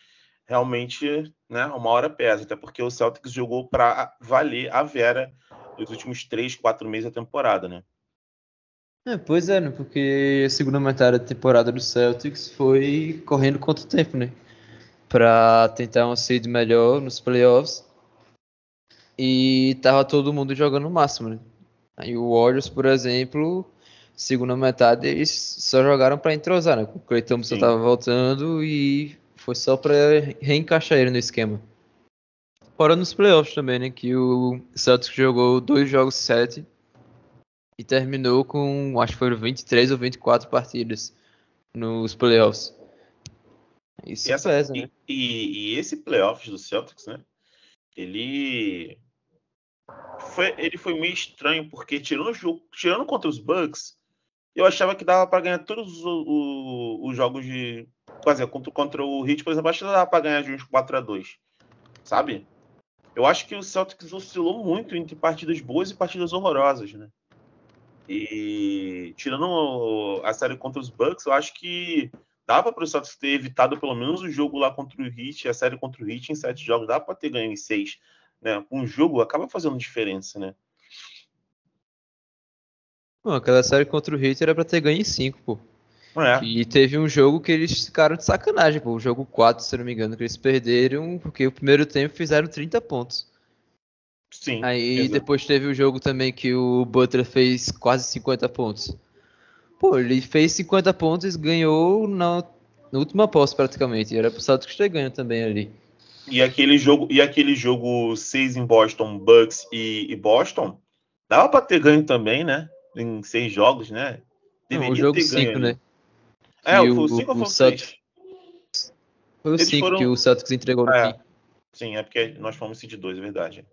realmente, né, uma hora pesa, até porque o Celtics jogou para valer a Vera nos últimos três, quatro meses da temporada, né? É, pois é, né? Porque a segunda metade da temporada do Celtics foi correndo quanto tempo, né? para tentar um seed melhor nos playoffs. E tava todo mundo jogando o máximo, né? Aí o Warriors, por exemplo, segunda metade, eles só jogaram para entrosar, né? O Clay Thompson Sim. tava voltando e foi só para reencaixar ele no esquema. Fora nos playoffs também, né? Que o Celtics jogou dois jogos sete e terminou com, acho que foram 23 ou 24 partidas nos playoffs. Isso E, essa- pesa, e- né? e- e esse playoffs do Celtics, né? Ele foi, ele foi meio estranho porque tirando o jogo, tirando contra os Bucks, eu achava que dava para ganhar todos o- o- os jogos de, dizer, contra, contra o Heat, por exemplo, acho que dava para ganhar de uns 4 a 2, sabe? Eu acho que o Celtics oscilou muito entre partidas boas e partidas horrorosas, né? E tirando a série contra os Bucks, eu acho que dava para o Celtics ter evitado pelo menos o jogo lá contra o Heat, a série contra o Heat em sete jogos, dava para ter ganho em seis, né? Um jogo acaba fazendo diferença, né? Pô, aquela série contra o Heat era pra ter ganho em 5, pô. É, E teve um jogo que eles ficaram de sacanagem, pô. O jogo 4, se não me engano, que eles perderam porque o primeiro tempo fizeram 30 pontos. sim. Aí exato. depois teve o jogo também que o Butler fez quase 50 pontos. Pô, ele fez 50 pontos e ganhou na, na última posse praticamente. E era pro Celtics ter ganho também ali. E aquele jogo, e aquele jogo 6 em Boston, Bucks e, e Boston, dava para ter ganho também, né? Em seis jogos, né? Não, Deveria o jogo ter 5, ganho, né? É, foi o o- 5 ou foi o Celtics- 6? Foi o Eles 5 foram- que o Celtics entregou no É. fim. Sim, é porque nós fomos seed 2, é verdade.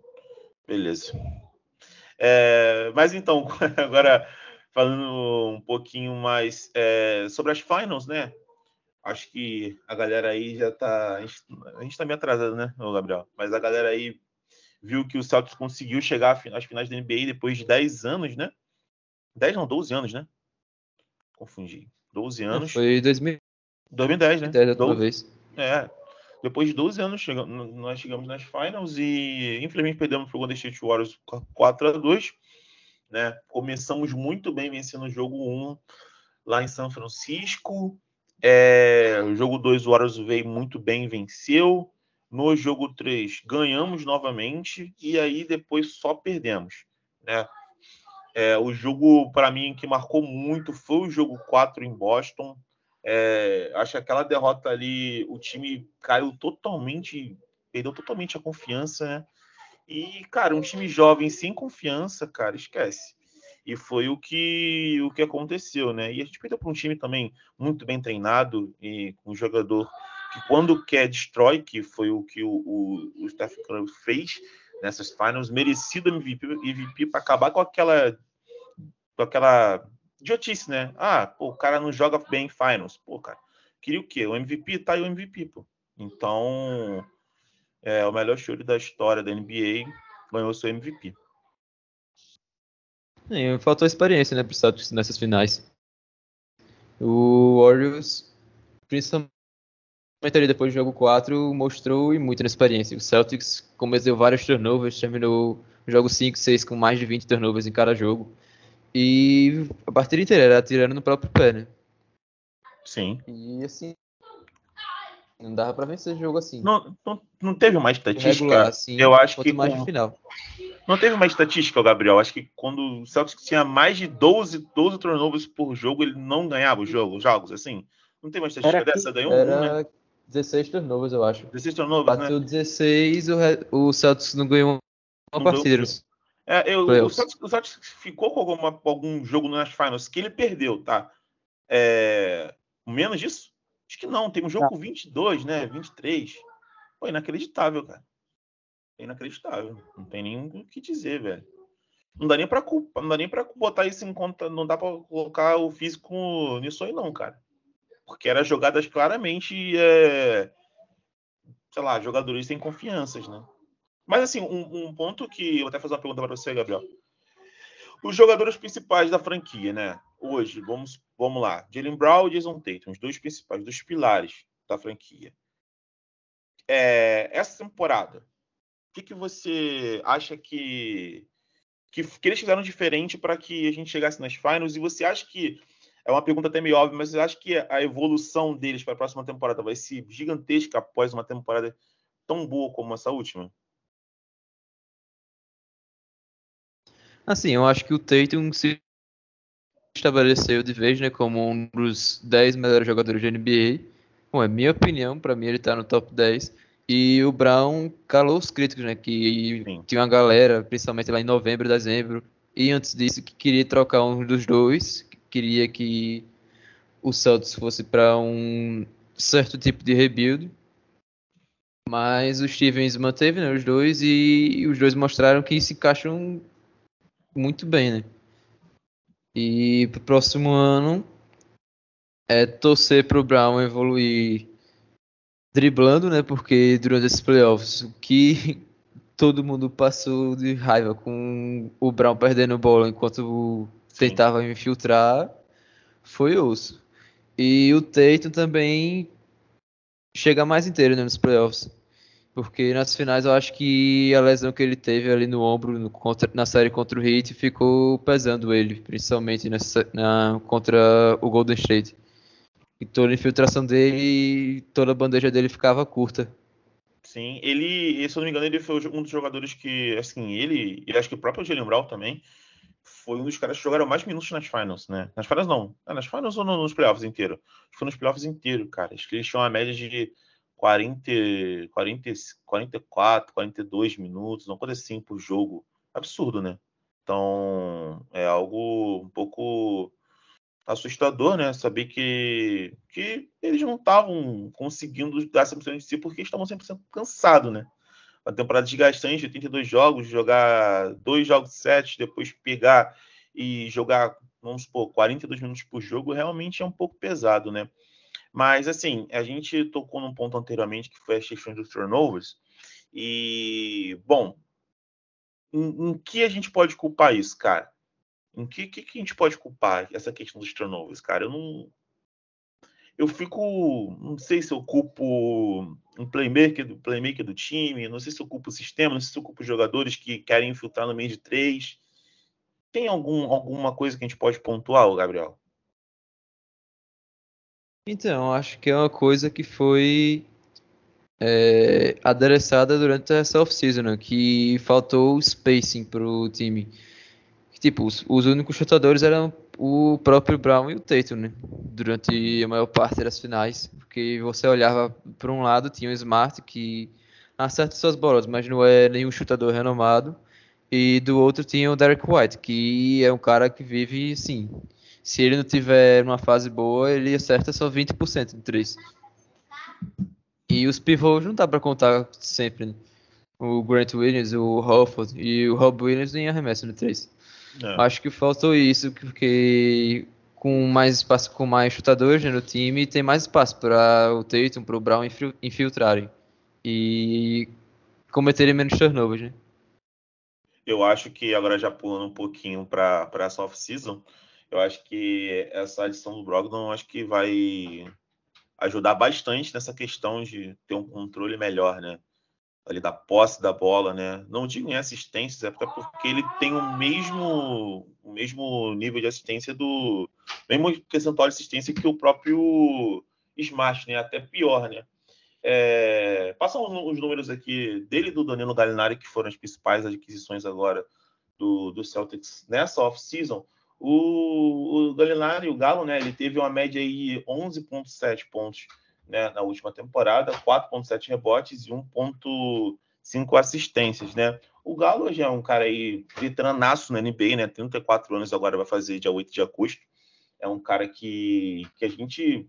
Beleza. É, mas então, [LAUGHS] agora falando um pouquinho mais é, sobre as finals, né? Acho que a galera aí já tá. A gente, tá meio atrasado, né, Gabriel? Mas a galera aí viu que o Celtics conseguiu chegar às finais da NBA depois de 10 anos, né? 10 não, 12 anos, né? Confundi. 12 Não, anos. Foi 2010 2010, né? da outra 12 vez. é. Depois de 12 anos, chega- n- nós chegamos nas finals e infelizmente perdemos para o Golden State Warriors 4 a 2 né? Começamos muito bem vencendo o jogo 1 lá em São Francisco. É, o jogo 2 o Warriors veio muito bem, venceu. No jogo 3 ganhamos novamente e aí depois só perdemos, né? É, o jogo para mim que marcou muito foi o jogo 4 em Boston. É, acho que aquela derrota ali, o time caiu totalmente, perdeu totalmente a confiança, né? E, cara, um time jovem sem confiança, cara, esquece. E foi o que, o que aconteceu, né? E a gente perdeu para um time também muito bem treinado e um jogador que, quando quer, destrói, que foi o que o, o, o Stephen Curry fez nessas finals, merecido MVP, MVP para acabar com aquela, com aquela idiotice, né? Ah, pô, o cara não joga bem em finals. Pô, cara, queria o quê? O MVP tá aí o MVP, pô. Então, é o melhor chute da história da NBA ganhou seu MVP. É, faltou experiência, né, pro Celtics nessas finais. O Warriors, principalmente ali depois do jogo 4, mostrou e muita experiência. O Celtics cometeu vários turnovers, terminou o jogo 5, 6 com mais de 20 turnovers em cada jogo. E a partida inteira era atirando no próprio pé, né? Sim. E assim, não dava pra vencer o jogo assim. Não, não, não teve uma estatística. regular, assim, eu acho que mais com- final. não teve uma estatística, Gabriel. Acho que quando o Celtics tinha mais de 12, 12 turnovers por jogo, ele não ganhava os jogos, assim. Não tem uma estatística Era que- dessa, ganhou um, né? Era 16 turnovers, eu acho. 16 turnovers, né? Bateu 16, o, re- o Celtics não ganhou uma Não partida. ganhou. É, eu, o. Celtics, o Celtics ficou com alguma- algum jogo nas finals que ele perdeu, tá? É, menos disso? Acho que não. Tem um jogo Tá. com 22, né? 23. Pô, inacreditável, cara. É inacreditável. Não tem nem o que dizer, velho. Não dá nem pra culpa, não dá nem para botar isso em conta, não dá pra colocar o físico nisso aí não, cara. Porque era jogadas claramente, é, sei lá, jogadores sem confianças, né? Mas assim, um, um ponto que eu vou até fazer uma pergunta para você, Gabriel. Os jogadores principais da franquia, né? Hoje, vamos, vamos lá. Jalen Brown e Jason Tatum, os dois principais, os dois pilares da franquia. É, essa temporada, o que, que você acha que, que, que eles fizeram diferente para que a gente chegasse nas finals? E você acha que é uma pergunta até meio óbvia, mas eu acho que a evolução deles para a próxima temporada vai ser gigantesca após uma temporada tão boa como essa última? Assim, eu acho que o Tatum se estabeleceu de vez, né, como um dos 10 melhores jogadores de NBA. Bom, é minha opinião, para mim ele tá no top 10. E o Brown calou os críticos, né, que Sim. tinha uma galera, principalmente lá em novembro, dezembro, e antes disso, que queria trocar um dos dois, queria que o Celtics fosse para um certo tipo de rebuild. Mas o Stevens manteve né, os dois e os dois mostraram que se encaixam muito bem, né? E pro próximo ano é torcer pro Brown evoluir driblando, né? Porque durante esses playoffs o que [LAUGHS] todo mundo passou de raiva com o Brown perdendo bola enquanto Sim. tentava infiltrar foi osso. E o Tatum também chega mais inteiro né, nos playoffs. Porque nas finais eu acho que a lesão que ele teve ali no ombro no, contra, na série contra o Heat ficou pesando ele, principalmente nessa, na, contra o Golden State. E toda a infiltração dele, toda a bandeja dele ficava curta. Sim, ele, se eu não me engano, ele foi um dos jogadores que, assim, ele, e acho que o próprio Jalen Brown também, foi um dos caras que jogaram mais minutos nas finals, né? Nas finals não, é, nas finals ou nos playoffs inteiro? Foi nos playoffs inteiro, cara. Acho que eles tinham uma média de 40, 40, 44, 42 minutos, uma coisa assim por jogo. Absurdo, né? Então, é algo um pouco assustador, né? Saber que, que eles não estavam conseguindo dar 100% de si porque estavam 100% cansados, né? Uma temporada desgastante, 82 jogos, jogar dois jogos sete, depois pegar e jogar, vamos supor, 42 minutos por jogo, realmente é um pouco pesado, né? Mas, assim, a gente tocou num ponto anteriormente que foi a questão dos turnovers. E, bom, em, em, que a gente pode culpar isso, cara? Em que, que, que a gente pode culpar essa questão dos turnovers, cara? Eu não. Eu fico. Não sei se eu culpo um playmaker do, playmaker do time, não sei se culpo o sistema, não sei se culpo os jogadores que querem infiltrar no meio de três. Tem algum, alguma coisa que a gente pode pontuar, Gabriel? Então, acho que é uma coisa que foi é, adereçada durante essa off-season, né? que faltou spacing pro time. Tipo, os, os, únicos chutadores eram o próprio Brown e o Tatum, né? Durante a maior parte das finais. Porque você olhava para um lado, tinha o Smart que acerta suas bolas, mas não é nenhum chutador renomado. E do outro tinha o Derek White, que é um cara que vive, assim, se ele não tiver uma fase boa, ele acerta só 20% de 3. E os pivôs não dá para contar sempre. Né? O Grant Williams, o Hofford e o Rob Williams nem arremessam no 3. É. Acho que faltou isso, porque com mais espaço, com mais chutadores né, no time, tem mais espaço para o Tatum, para o Brown infiltrarem. E cometerem menos turnovers, né? Eu acho que agora já pulando um pouquinho para essa off-season, eu acho que essa adição do Brogdon acho que vai ajudar bastante nessa questão de ter um controle melhor, né? Ali da posse da bola, né? Não digo em assistências, é porque ele tem o mesmo, o mesmo nível de assistência do. mesmo percentual de assistência que o próprio Smart, né? Até pior, né? É, passam os números aqui dele do Danilo Gallinari, que foram as principais adquisições agora do, do Celtics nessa off-season. O, o Galinari, o Galo, né, ele teve uma média aí 11,7 pontos né, na última temporada, 4,7 rebotes e 1,5 assistências, né? O Galo já é um cara aí veteranaço na NBA, né? 34 anos agora vai fazer dia 8 de agosto. É um cara que, que a gente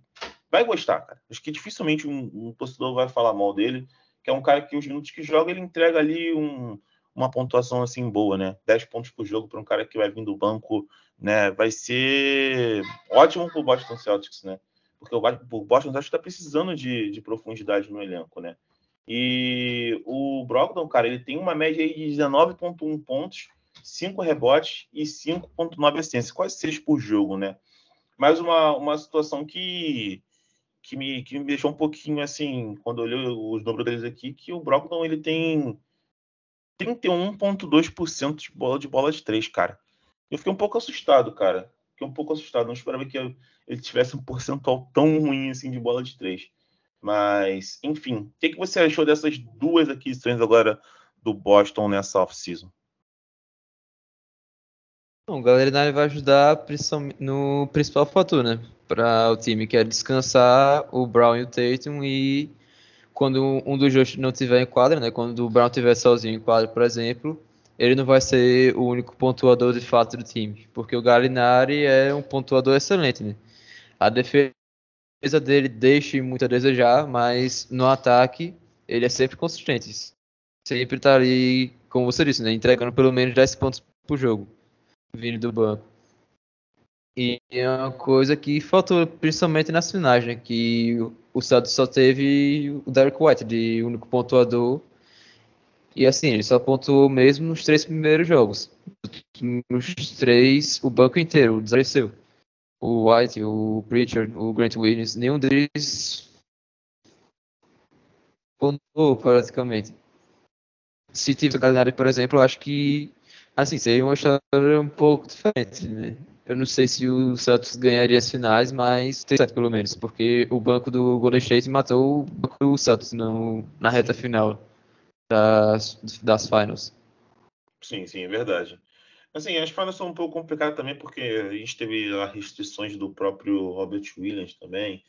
vai gostar, cara. Acho que dificilmente um, um torcedor vai falar mal dele, que é um cara que os minutos que joga ele entrega ali um, uma pontuação assim boa, né? 10 pontos por jogo para um cara que vai vir do banco, né? Vai ser ótimo para o Boston Celtics, né? Porque o Boston Celtics está precisando de, de, profundidade no elenco, né? E o Brogdon, cara, ele tem uma média de 19,1 pontos, 5 rebotes e 5,9 assistências, quase 6 por jogo, né? Mas uma, uma situação que, que, me, que me deixou um pouquinho assim, quando eu olhei os números deles aqui, que o Brogdon ele tem 31,2% de bola de bola de três, cara. Eu fiquei um pouco assustado, cara. Fiquei um pouco assustado. Não esperava que ele tivesse um percentual tão ruim assim de bola de três. Mas, enfim, o que, que você achou dessas duas aquisições agora do Boston nessa off-season? o Galerinari vai ajudar no principal fator, né? Para o time, que é descansar o Brown e o Tatum e quando um dos dois não tiver em quadra, né? Quando o Brown estiver sozinho em quadra, por exemplo, ele não vai ser o único pontuador de fato do time, porque o Gallinari é um pontuador excelente, né? A defesa dele deixa muito a desejar, mas no ataque ele é sempre consistente. Sempre está ali, como você disse, né? Entregando pelo menos 10 pontos por jogo vindo do banco. E é uma coisa que faltou principalmente nas finais, né? Que o Santos só teve o Derek White de único pontuador. E assim, ele só pontuou mesmo nos três primeiros jogos. Nos três, o banco inteiro desapareceu. O White, o Pritchard, o Grant Williams, nenhum deles pontuou praticamente. Se tivesse Galinari, por exemplo, eu acho que Assim, seria uma história um pouco diferente, né? Eu não sei se o Santos ganharia as finais, mas tem certo pelo menos, porque o banco do Golden State matou o banco do Santos no, na reta final das, das finals. Sim, sim, é verdade. Assim, as finals são um pouco complicadas também, porque a gente teve as restrições do próprio Robert Williams também.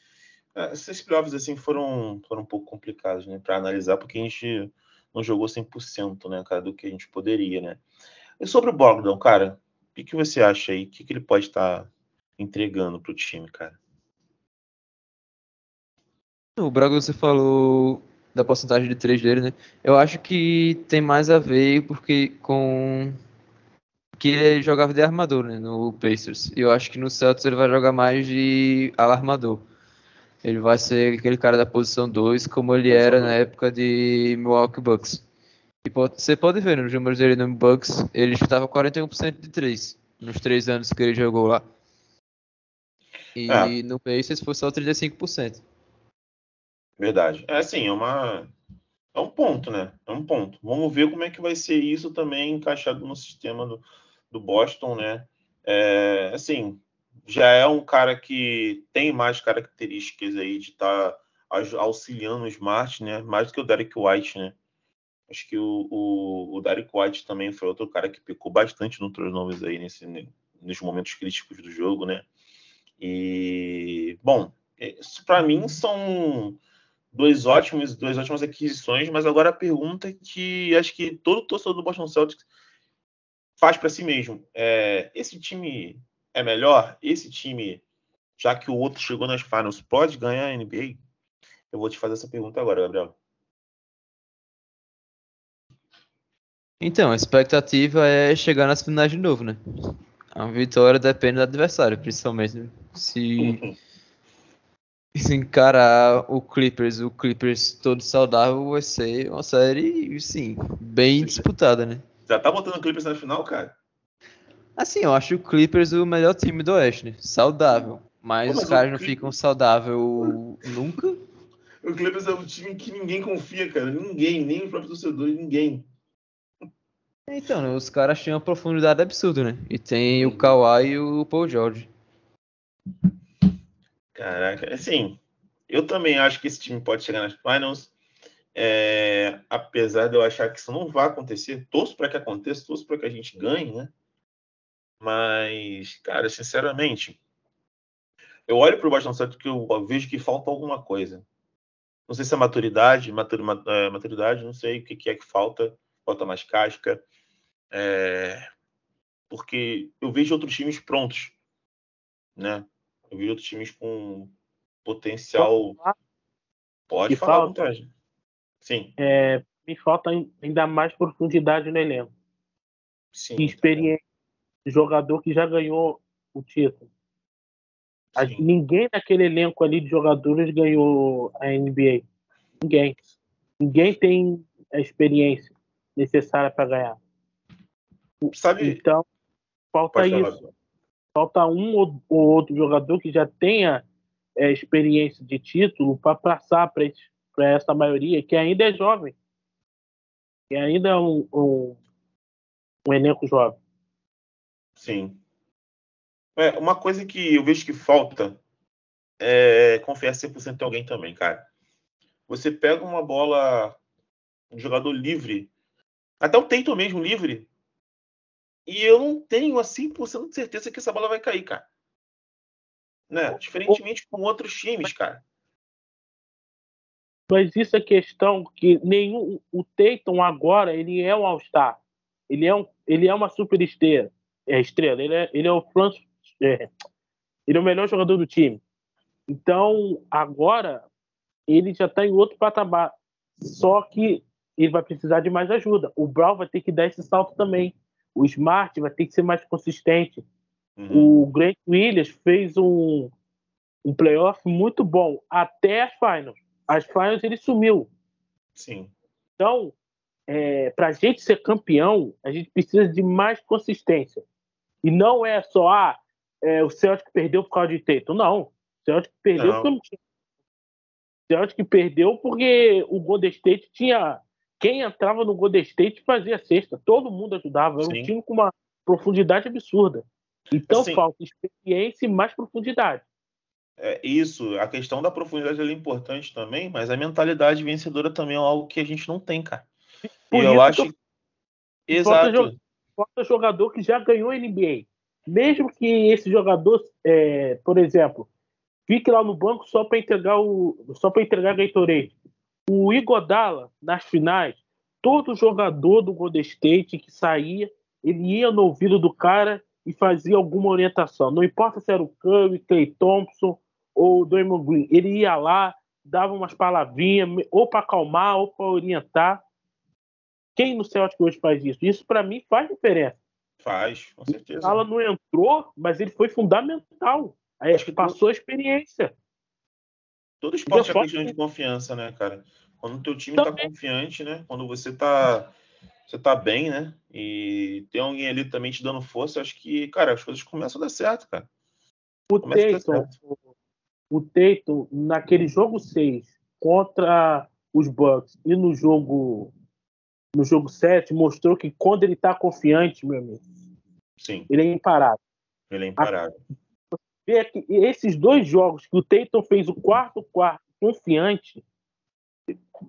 É, esses playoffs, assim, foram, foram um pouco complicados, né, para analisar, porque a gente não jogou 100%, né, cara, do que a gente poderia, né. E sobre o Bogdan, cara, o que, que você acha aí? O que, que ele pode estar tá entregando para o time, cara? O Braga, você falou da porcentagem de 3 dele, né? Eu acho que tem mais a ver porque com que ele jogava de armador né, no Pacers. E eu acho que no Celtics ele vai jogar mais de alarmador. Ele vai ser aquele cara da posição 2, como ele era na época de Milwaukee Bucks. E pode, você pode ver nos números dele no Bucks, ele estava 41% de 3 nos 3 anos que ele jogou lá. E é. no Pacers foi só 35%. Verdade. É assim, é uma é um ponto, né? É um ponto. Vamos ver como é que vai ser isso também encaixado no sistema do, do Boston, né? É, assim, já é um cara que tem mais características aí de estar tá auxiliando o Smart, né? Mais do que o Derek White, né? Acho que o, o, o Derek White também foi outro cara que pecou bastante no nomes aí nesse, nos momentos críticos do jogo, né? E, bom, para mim são dois ótimos, duas ótimas aquisições, mas agora a pergunta que acho que todo torcedor do Boston Celtics faz para si mesmo é: esse time é melhor? Esse time, já que o outro chegou nas finals, pode ganhar a NBA? Eu vou te fazer essa pergunta agora, Gabriel. Então, a expectativa é chegar nas finais de novo, né? A vitória depende do adversário, principalmente. Se, [LAUGHS] se encarar o Clippers, o Clippers todo saudável, vai ser uma série, sim, bem disputada, né? Já tá botando o Clippers na final, cara? Assim, eu acho o Clippers o melhor time do Oeste, né? Saudável. Mas, Pô, mas os caras não ficam saudável [LAUGHS] nunca. O Clippers é um time que ninguém confia, cara. Ninguém, nem os próprios torcedores, ninguém. Então, né, os caras tinham uma profundidade absurda, né? E tem o Kawhi e o Paul George. Caraca, assim, eu também acho que esse time pode chegar nas finals. É, apesar de eu achar que isso não vai acontecer, torço para que aconteça, torço para que a gente ganhe, né? Mas, cara, sinceramente, eu olho para o Boston Celtics que eu vejo que falta alguma coisa. Não sei se é maturidade, é, maturidade, não sei o que é que falta, falta mais casca. É, porque eu vejo outros times prontos, né? Eu vejo outros times com potencial. Pode falar falta, vontade. Sim. É, me falta ainda mais profundidade no elenco. Sim. Experiência. Jogador que já ganhou o título. Sim. Ninguém naquele elenco ali de jogadores ganhou a NBA. Ninguém. Ninguém tem a experiência necessária para ganhar. Sabe? Então, falta isso. Falta um ou, outro jogador que já tenha é, experiência de título para passar para essa maioria que ainda é jovem. Que ainda é um, um, um elenco jovem. Sim. É, uma coisa que eu vejo que falta é confiar 100% em alguém também, cara. Você pega uma bola, um jogador livre, até o Tatum mesmo livre, e eu não tenho a 100% de certeza que essa bola vai cair, cara. Né? Diferentemente com outros times, cara. Mas isso é questão que nenhum. O Tatum agora, ele é um All-Star. Ele, é um, ele é uma super estrela. É estrela. Ele é, ele é o front, é, ele é o melhor jogador do time. Então, agora, ele já está em outro patamar. Só que ele vai precisar de mais ajuda. O Brown vai ter que dar esse salto também. O Smart vai ter que ser mais consistente. Uhum. O Grant Williams fez um, um playoff muito bom até as finals as finals ele sumiu. Sim. Então, é, para a gente ser campeão, a gente precisa de mais consistência. E não é só, ah, é, o Celtic perdeu por causa de Tatum. Não. O Celtic perdeu não. porque não tinha. O Celtic perdeu porque o Golden State tinha. Quem entrava no Golden State fazia cesta. Todo mundo ajudava. Era Sim. um time com uma profundidade absurda. Então assim, falta experiência e mais profundidade. É, isso, a questão da profundidade é importante também, mas a mentalidade vencedora também é algo que a gente não tem, cara. Por e eu acho. Que... Exato. Falta, falta jogador que já ganhou NBA. Mesmo que esse jogador, é, por exemplo, fique lá no banco só para entregar o só para entregar Gatorade. O Igodala nas finais, todo jogador do Golden State que saía, ele ia no ouvido do cara e fazia alguma orientação. Não importa se era o Curry, Clay Thompson ou o Draymond Green, ele ia lá, dava umas palavrinhas, ou para acalmar, ou para orientar. Quem no Celtic hoje faz isso? Isso para mim faz diferença. Faz, com certeza. O Sala não entrou, mas ele foi fundamental. Aí acho que passou a experiência. Todo esporte é questão de confiança, né, cara? Quando o teu time tá confiante, né? Quando você tá você tá bem, né? E tem alguém ali também te dando força, acho que, cara, as coisas começam a dar certo, cara. O Tatum, o Tatum, naquele jogo 6 contra os Bucks e no jogo no jogo 7, mostrou que quando ele está confiante, meu amigo, Sim. ele é imparável. Ele é imparável. Vê que esses dois jogos que o Tatum fez o quarto quarto confiante,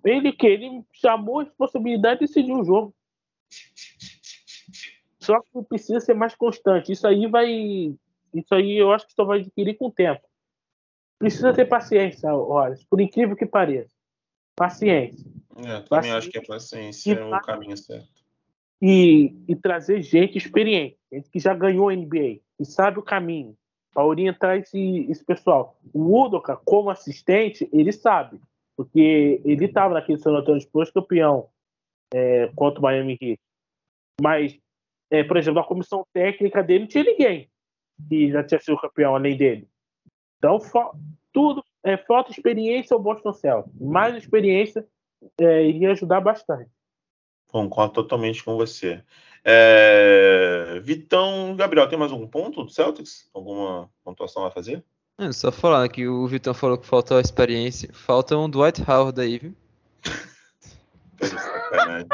ele que ele chamou a possibilidade de decidir o jogo. Só que precisa ser mais constante. Isso aí vai, isso aí eu acho que só vai adquirir com o tempo. Precisa ter paciência, olha, por incrível que pareça. Paciência. É, também paciência. acho que a paciência é o caminho certo. E, e trazer gente experiente, gente que já ganhou NBA, que sabe o caminho, para orientar esse, esse pessoal. O Udoka, como assistente, ele sabe, porque ele estava naquele San Antonio Spurs campeão é, contra o Miami Heat. Mas, é, por exemplo, a comissão técnica dele não tinha ninguém que já tinha sido campeão além dele. Então, tudo é, falta experiência ao Boston Celtics. Mais experiência é, iria ajudar bastante. Concordo totalmente com você. É... Vitão, Gabriel, tem mais algum ponto do Celtics? Alguma pontuação a fazer? É, só falar que o Vitão falou que faltou a experiência. Falta um Dwight Howard aí, viu? [LAUGHS]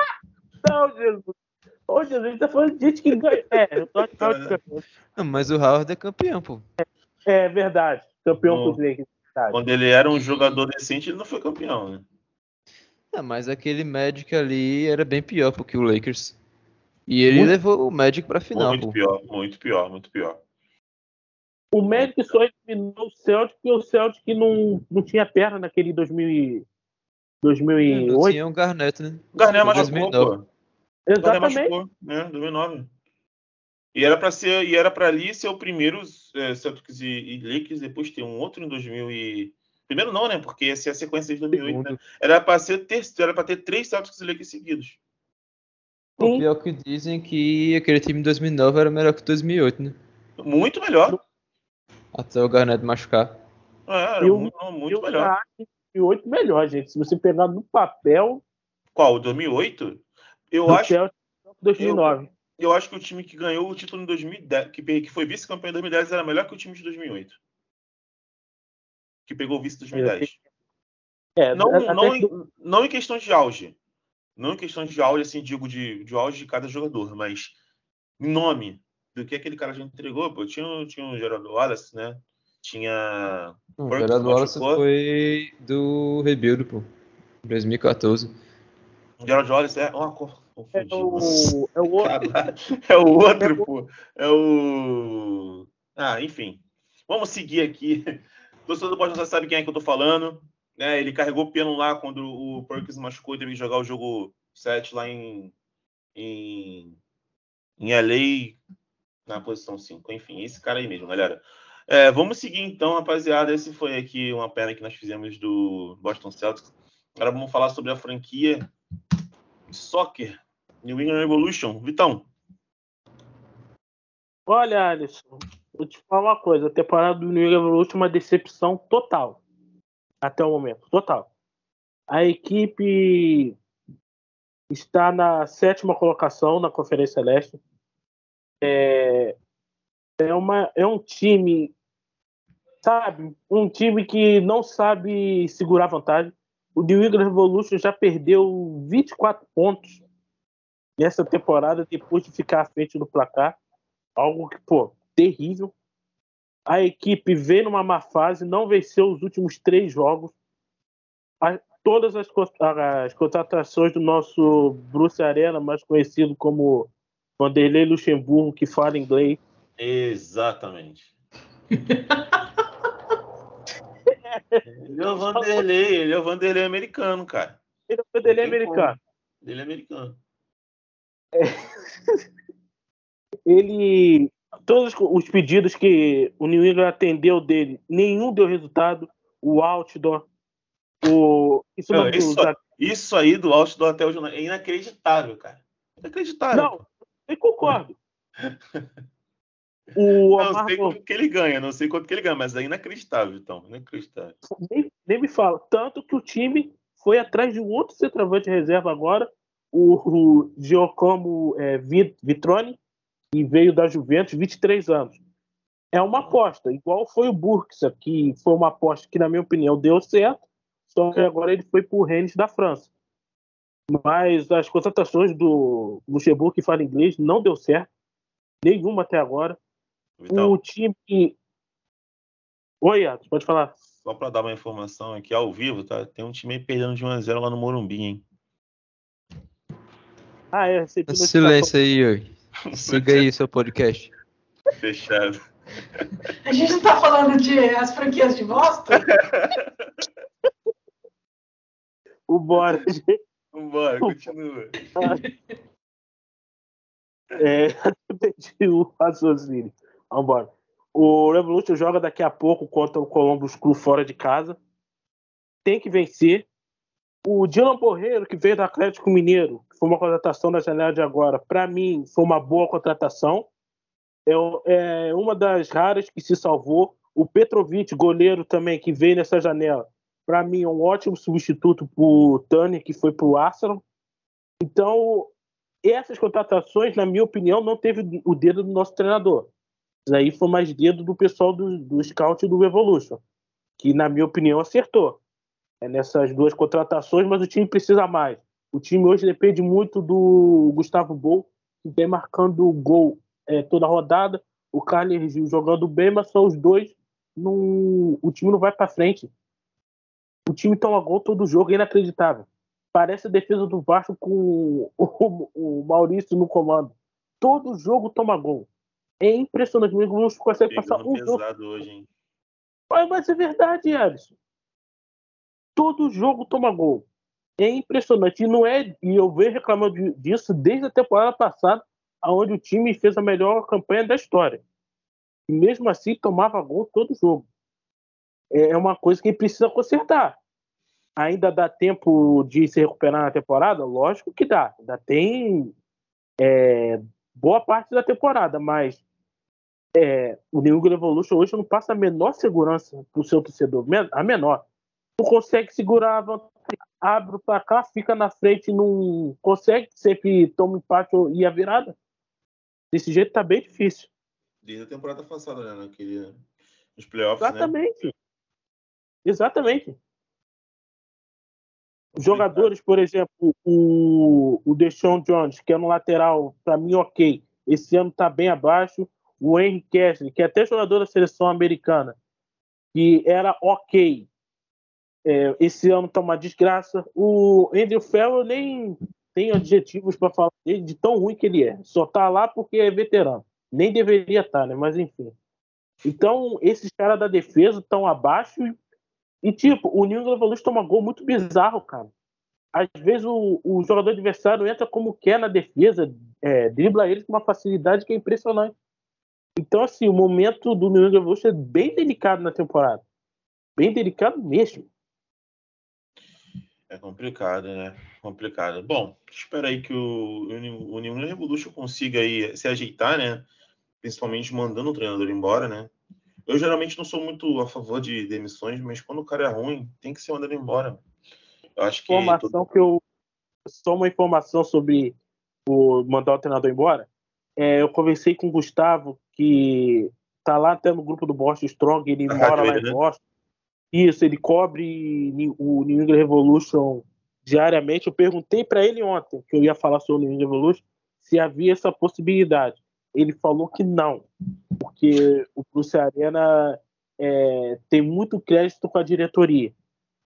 Não, Jesus. Ô, Jesus, a gente tá falando de gente que ganha. É, Howard Não, mas o Howard é campeão, pô. É, é verdade. Campeão no, Lakers. Quando ele era um jogador decente, ele não foi campeão, né? É, mas aquele Magic ali era bem pior porque o Lakers. E ele muito, levou o Magic pra final. Muito pô. pior, muito pior, muito pior. O Magic só eliminou o Celtic porque o Celtic não, não tinha perna naquele 2000 2008. Não tinha um Garnett, né? O Garnett machucou, pô. Exatamente. Garnett machucou, né? 2009. E era para ser, e era para ali ser o primeiro é, Celtics e, e Lakers, depois ter um outro em 2000 e primeiro não, né? Porque essa é a sequência de 2008, né? Era para ser ter, era para ter três Celtics e Lakers seguidos. O pior que dizem que aquele time de 2009 era melhor que 2008, né? Muito melhor. Até o Garnett machucar. É, era eu, muito, muito eu melhor. 2008 melhor, gente. Se você pegar no papel. Qual? 2008? Eu acho. Celtic, 2009. Eu, eu acho que o time que ganhou o título em 2010, que, que foi vice-campeão em 2010, era melhor que o time de 2008. Que pegou o vice em 2010. É, não, não, em, não em questão de auge. Não em questão de auge, assim, digo, de, de auge de cada jogador, mas em nome. do que aquele cara já entregou, pô. Tinha, tinha o Geraldo Wallace, né? Tinha. O Burks Geraldo Wallace machucou. foi do Rebuild, pô. 2014. O Geraldo Wallace é uma cor. É o, é o outro. É o outro, pô. É o. Ah, enfim. Vamos seguir aqui. O [LAUGHS] torcedor do Boston já sabe quem é que eu tô falando. Né? Ele carregou o piano lá quando o Perkins machucou e teve que jogar o jogo 7 lá em, em, em LA na posição 5. Enfim, esse cara aí mesmo, galera. É, vamos seguir então, rapaziada. Esse foi aqui uma pena que nós fizemos do Boston Celtics. Agora vamos falar sobre a franquia Soccer New England Revolution. Vitão, Olha, Alisson, vou te falar uma coisa. A temporada do New England Revolution é uma decepção total. Até o momento. Total. A equipe está na sétima colocação na Conferência Leste. É, é, uma, é um time, sabe? Um time que não sabe segurar vantagem. O New England Revolution já perdeu 24 pontos nessa temporada depois de ficar à frente do placar. Algo que, pô, terrível. A equipe vem numa má fase, não venceu os últimos três jogos. A- todas as, as contratações do nosso Bruce Arena, mais conhecido como Vanderlei Luxemburgo, que fala inglês, Exatamente. [LAUGHS] ele é o Vanderlei, ele é o Vanderlei americano, cara. ele é o Vanderlei americano. Ele é americano. [LAUGHS] ele todos os pedidos que o New England atendeu dele, nenhum deu resultado. O outdoor, o isso Não, isso- Isso aí do outdoor até hoje é inacreditável, cara. Inacreditável. não, eu concordo. O [LAUGHS] não Omar sei quanto que ele ganha, não sei quanto que ele ganha, mas é inacreditável, então. Inacreditável. nem, nem me fala. Tanto que o time foi atrás de um outro centroavante reserva agora, o, o Giacomo é, Vi- Vitrone, que veio da Juventus, 23 anos. É uma aposta, igual foi o Burksa, que foi uma aposta que, na minha opinião, deu certo, só que agora ele foi para o Rennes da França. Mas as contratações do Luxemburgo, que fala inglês, não deu certo. Nenhuma até agora. Vitão, O time. Oi, Atos, pode falar. só pra dar uma informação aqui ao vivo, tá? Tem um time aí perdendo de 1x0 lá no Morumbi, hein? Ah, é. Silêncio aí, Yuri. Siga aí seu podcast. Fechado. A gente não tá falando de as franquias de Boston? O Borges. Vambora, continua. É, perdi o raciocínio. Vambora. O Revolution joga daqui a pouco contra o Columbus Crew fora de casa. Tem que vencer. O Dylan Borreiro, que veio do Atlético Mineiro, foi uma contratação da janela de agora, para mim foi uma boa contratação. É, é uma das raras que se salvou. O Petrovic, goleiro também, que veio nessa janela, para mim é um ótimo substituto para o Turner, que foi para o Arsenal. Então, essas contratações, na minha opinião, não teve o dedo do nosso treinador. Isso aí foi mais dedo do pessoal do, do scout do Evolution, que, na minha opinião, acertou é, nessas duas contratações, mas o time precisa mais. O time hoje depende muito do Gustavo Bol, que vem marcando gol é, toda rodada, o Carlos Gil jogando bem, mas só os dois, não, o time não vai para frente. O time toma gol todo jogo, é inacreditável parece a defesa do Vasco com [LAUGHS] o, o Maurício no comando. Todo jogo toma gol. É impressionante. O Igor consegue passar Pegando um jogo. hoje, hein? Mas, mas é verdade, Alisson. Todo jogo toma gol. É impressionante. E não é. E eu venho reclamando disso desde a temporada passada, onde o time fez a melhor campanha da história. E mesmo assim tomava gol todo jogo. É é uma coisa que precisa consertar. Ainda dá tempo de se recuperar na temporada? Lógico que dá. Ainda tem é, boa parte da temporada, mas é, o New England Evolution hoje não passa a menor segurança para o seu torcedor, a menor. Não consegue segurar a vantagem, abre o placar, fica na frente, não consegue, sempre toma empate e a virada. Desse jeito tá bem difícil. Desde a temporada passada, né? Naquele, nos playoffs, né? Exatamente. Exatamente. Os jogadores, por exemplo, o, o Deshaun Jones, que é no lateral, para mim, ok. esse ano está bem abaixo. O Henry Kessler, que é até jogador da seleção americana, que era ok, é, esse ano está uma desgraça. O Andrew Farrell nem tem adjetivos para falar dele de tão ruim que ele é. Só tá lá porque é veterano. Nem deveria estar, tá, né? Mas enfim. Então, esses caras da defesa estão abaixo. E, tipo, o New England Revolution toma gol muito bizarro, cara. Às vezes o, o jogador adversário entra como quer na defesa, é, dribla eles com uma facilidade que é impressionante. Então, assim, o momento do New England Revolution é bem delicado na temporada. Bem delicado mesmo. É complicado, né? Complicado. Bom, espero aí que o, o New England Revolution consiga aí se ajeitar, né? Principalmente mandando o treinador embora, né? Eu geralmente não sou muito a favor de demissões, mas quando o cara é ruim, tem que ser mandado embora. Eu acho que. Informação que eu. Só uma informação sobre o mandar o treinador embora. É, eu conversei com o Gustavo, que tá lá até no grupo do Boston Strong, ele mora lá em né? Isso, ele cobre o New England Revolution diariamente. Eu perguntei para ele ontem, que eu ia falar sobre o New England Revolution, se havia essa possibilidade. Ele falou que não, porque o Bruce Arena é, tem muito crédito com a diretoria.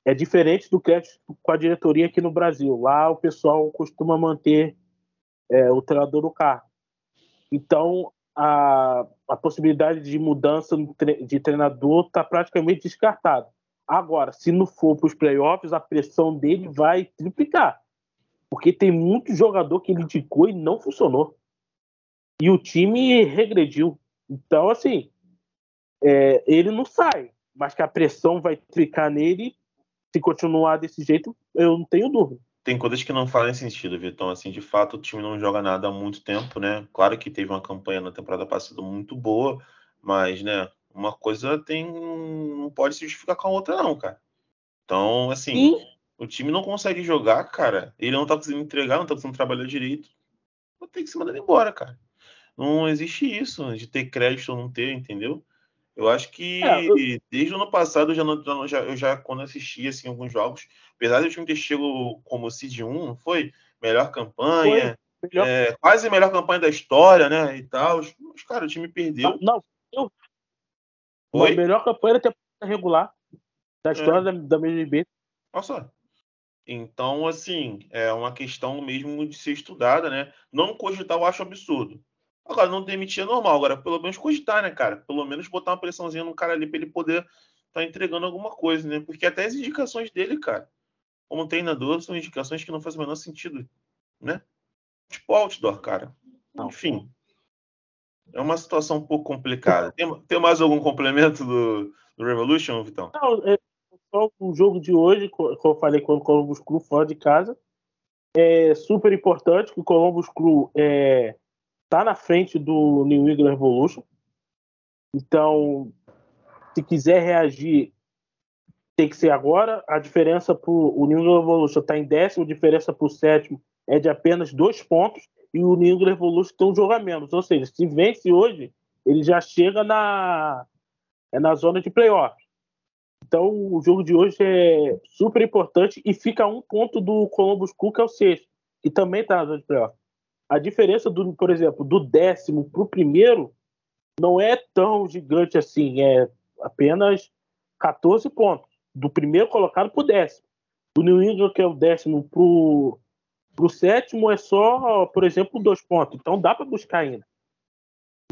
É diferente do crédito com a diretoria aqui no Brasil. Lá o pessoal costuma manter é, o treinador no carro. Então, a, a possibilidade de mudança de treinador está praticamente descartada. Agora, se não for para os playoffs, a pressão dele vai triplicar. Porque tem muito jogador que ele indicou e não funcionou. E o time regrediu. Então, assim, é, ele não sai. Mas que a pressão vai triplicar nele, se continuar desse jeito, eu não tenho dúvida tem coisas que não fazem sentido, Vitão. Assim, de fato, o time não joga nada há muito tempo, né? Claro que teve uma campanha na temporada passada muito boa, mas, né, uma coisa tem não pode se justificar com a outra, não, cara. Então, assim, o time não consegue jogar, cara. Ele não tá conseguindo entregar, não tá conseguindo trabalhar direito. Ter que se mandar embora, cara. Não existe isso de ter crédito ou não ter, entendeu? Eu acho que é, eu... desde o ano passado eu já, já, eu já quando assisti assim, alguns jogos, apesar de o time ter chegado como Seed 1, não foi? Melhor campanha, foi. Melhor... É, quase a melhor campanha da história, né? E tal. Mas, cara, o time perdeu. Não, não foi a melhor campanha da temporada regular da história é. da, da MLB. Nossa. Então, assim, é uma questão mesmo de ser estudada, né? Não cogitar eu acho absurdo. Agora, não demitir é normal. Agora, pelo menos cogitar, né, cara? Pelo menos botar uma pressãozinha no cara ali pra ele poder estar tá entregando alguma coisa, né? Porque até as indicações dele, cara, como treinador, são indicações que não fazem o menor sentido, né? Tipo outdoor, cara. Enfim. É uma situação um pouco complicada. Tem, tem mais algum complemento do, do Revolution, Vitão? Não, é só o jogo de hoje, como eu falei com o Columbus Crew fora de casa. É super importante que o Columbus Crew é, tá na frente do New England Revolution. Então, se quiser reagir, tem que ser agora. A diferença para o New England Revolution está em décimo, a diferença para o sétimo é de apenas dois pontos e o New England Revolution tem um jogo a menos. Ou seja, se vence hoje, ele já chega na, é na zona de playoff. Então, o jogo de hoje é super importante e fica um ponto do Columbus Crew, que é o sexto, que também está na zona de playoff a diferença, do, por exemplo, do décimo para o primeiro não é tão gigante assim, é apenas 14 pontos. Do primeiro colocado para o décimo. Do New England, que é o décimo, para o sétimo, é só, por exemplo, dois pontos. Então dá para buscar ainda.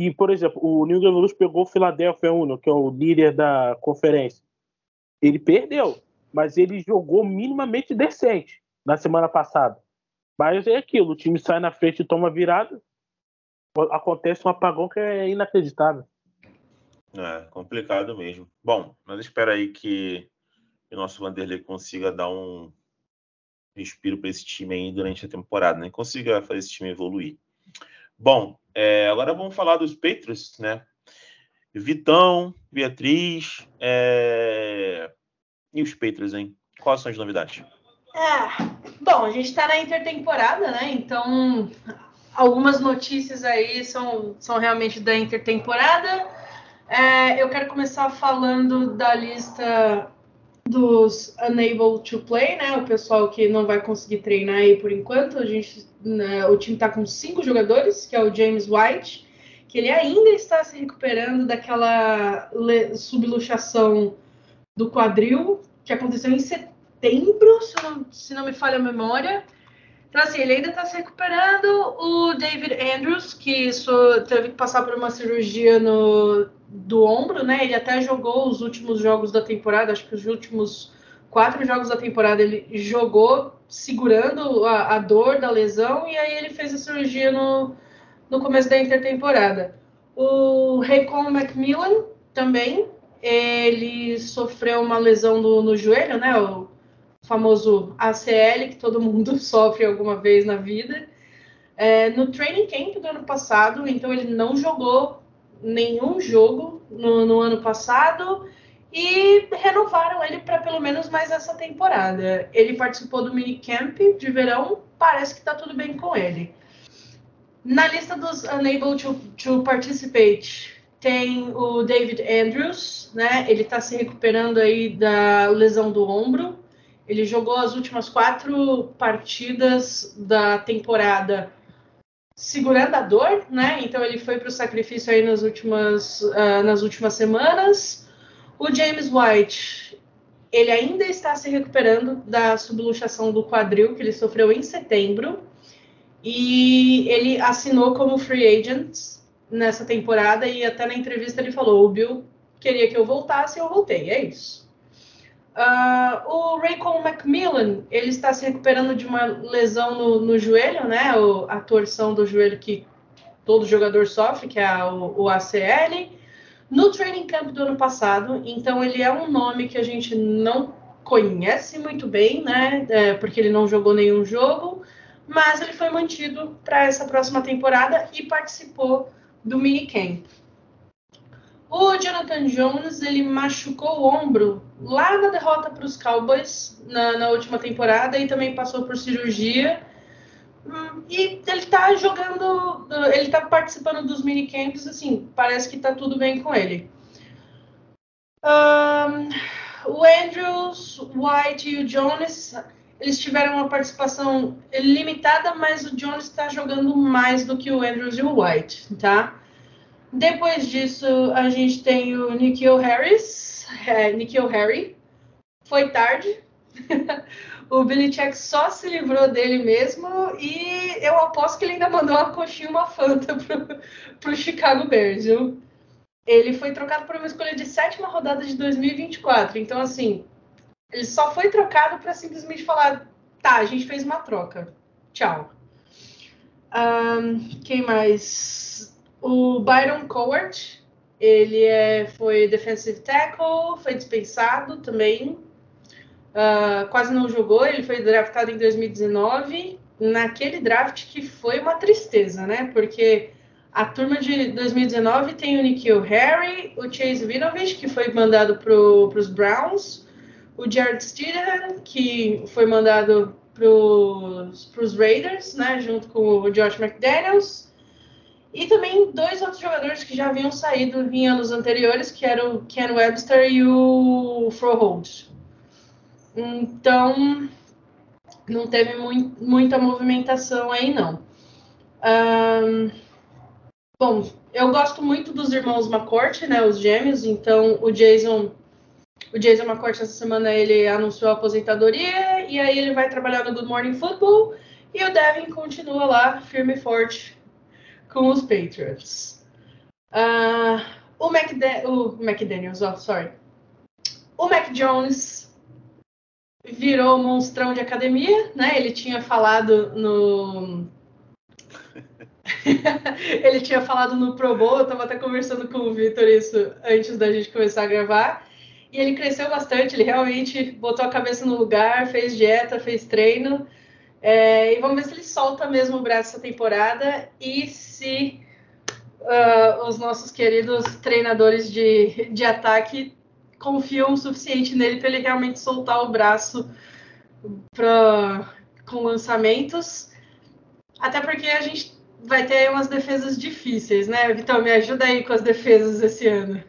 E, por exemplo, o New England Blues pegou o Philadelphia Union, que é o líder da conferência. Ele perdeu, mas ele jogou minimamente decente na semana passada. Mas é aquilo, o time sai na frente e toma virada, acontece um apagão que é inacreditável. É, complicado mesmo. Bom, mas espera aí que o nosso Vanderlei consiga dar um respiro para esse time aí durante a temporada, né? Consiga fazer esse time evoluir. Bom, é, agora vamos falar dos Patriots, né? Vitão, Beatriz, é... e os Patriots, hein? Quais são as novidades? É, bom, a gente está na intertemporada, né? Então, algumas notícias aí são, são realmente da intertemporada. É, eu quero começar falando da lista dos unable to play, né? O pessoal que não vai conseguir treinar aí por enquanto. A gente, né, o time está com cinco jogadores, que é o James White, que ele ainda está se recuperando daquela subluxação do quadril que aconteceu em setembro, se não, se não me falha a memória. Então, assim, ele ainda está se recuperando. O David Andrews, que isso, teve que passar por uma cirurgia no, do ombro, né? Ele até jogou os últimos jogos da temporada, acho que os últimos quatro jogos da temporada ele jogou segurando a, a dor da lesão e aí ele fez a cirurgia no, no começo da intertemporada. O Raycon Macmillan também, ele sofreu uma lesão no, no joelho, né? O famoso ACL que todo mundo [LAUGHS] sofre alguma vez na vida. É, no training camp do ano passado, então ele não jogou nenhum jogo no, no ano passado e renovaram ele para pelo menos mais essa temporada. Ele participou do minicamp de verão, parece que está tudo bem com ele. Na lista dos unable to, to participate tem o David Andrews, né? Ele está se recuperando aí da lesão do ombro. Ele jogou as últimas quatro partidas da temporada segurando a dor, né? Então ele foi para o sacrifício aí nas últimas, uh, nas últimas semanas. O James White, ele ainda está se recuperando da subluxação do quadril que ele sofreu em setembro e ele assinou como free agent nessa temporada e até na entrevista ele falou: o Bill queria que eu voltasse e eu voltei. É isso. Uh, o Raycon Macmillan, ele está se recuperando de uma lesão no, no joelho, né? O, a torção do joelho que todo jogador sofre, que é a, o, o, ACL. No training camp do ano passado, então ele é um nome que a gente não conhece muito bem, né? É, porque ele não jogou nenhum jogo, mas ele foi mantido para essa próxima temporada e participou do minicamp. O Jonathan Jones ele machucou o ombro lá na derrota para os Cowboys na, na, última temporada e também passou por cirurgia. Hum, e ele está jogando, ele está participando dos minicamps, assim, parece que está tudo bem com ele. Um, o Andrews, White e o Jones, eles tiveram uma participação limitada, mas o Jones está jogando mais do que o Andrews e o White, tá? Depois disso, a gente tem o Nikhil Harris, é, Nikhil Harry. Foi tarde. [LAUGHS] o Belichick só se livrou dele mesmo e eu aposto que ele ainda mandou uma coxinha, uma fanta pro, pro Chicago Bears, viu? Ele foi trocado por uma escolha de sétima rodada de 2024. Então, assim, ele só foi trocado para simplesmente falar: tá, a gente fez uma troca. Tchau. Um, quem mais? O Byron Cowart, ele é, foi defensive tackle, foi dispensado também. Uh, quase não jogou, ele foi draftado em 2019, naquele draft que foi uma tristeza, né? Porque a turma de 2019 tem o Nikhil Harry, o Chase Vinovich, que foi mandado para os Browns, o Jared Stidham, que foi mandado para os Raiders, né? Junto com o Josh McDaniels. E também dois outros jogadores que já haviam saído em anos anteriores, que eram o Ken Webster e o Froholt. Então, não teve muito, muita movimentação aí, não. Um, bom, eu gosto muito dos irmãos McCourt, né, os gêmeos, então o Jason o Jason McCourt essa semana ele anunciou a aposentadoria e aí ele vai trabalhar no Good Morning Football e o Devin continua lá firme e forte com os Patriots. Uh, o, McDa o McDaniels, oh, sorry. O Mac Jones virou monstrão de academia, né? Ele tinha falado no. [LAUGHS] ele tinha falado no Pro Bowl, eu tava até conversando com o Victor isso antes da gente começar a gravar. E ele cresceu bastante, ele realmente botou a cabeça no lugar, fez dieta, fez treino. É, e vamos ver se ele solta mesmo o braço essa temporada e se uh, os nossos queridos treinadores de, de ataque confiam o suficiente nele para ele realmente soltar o braço pra, com lançamentos. Até porque a gente vai ter umas defesas difíceis, né? Então, me ajuda aí com as defesas esse ano.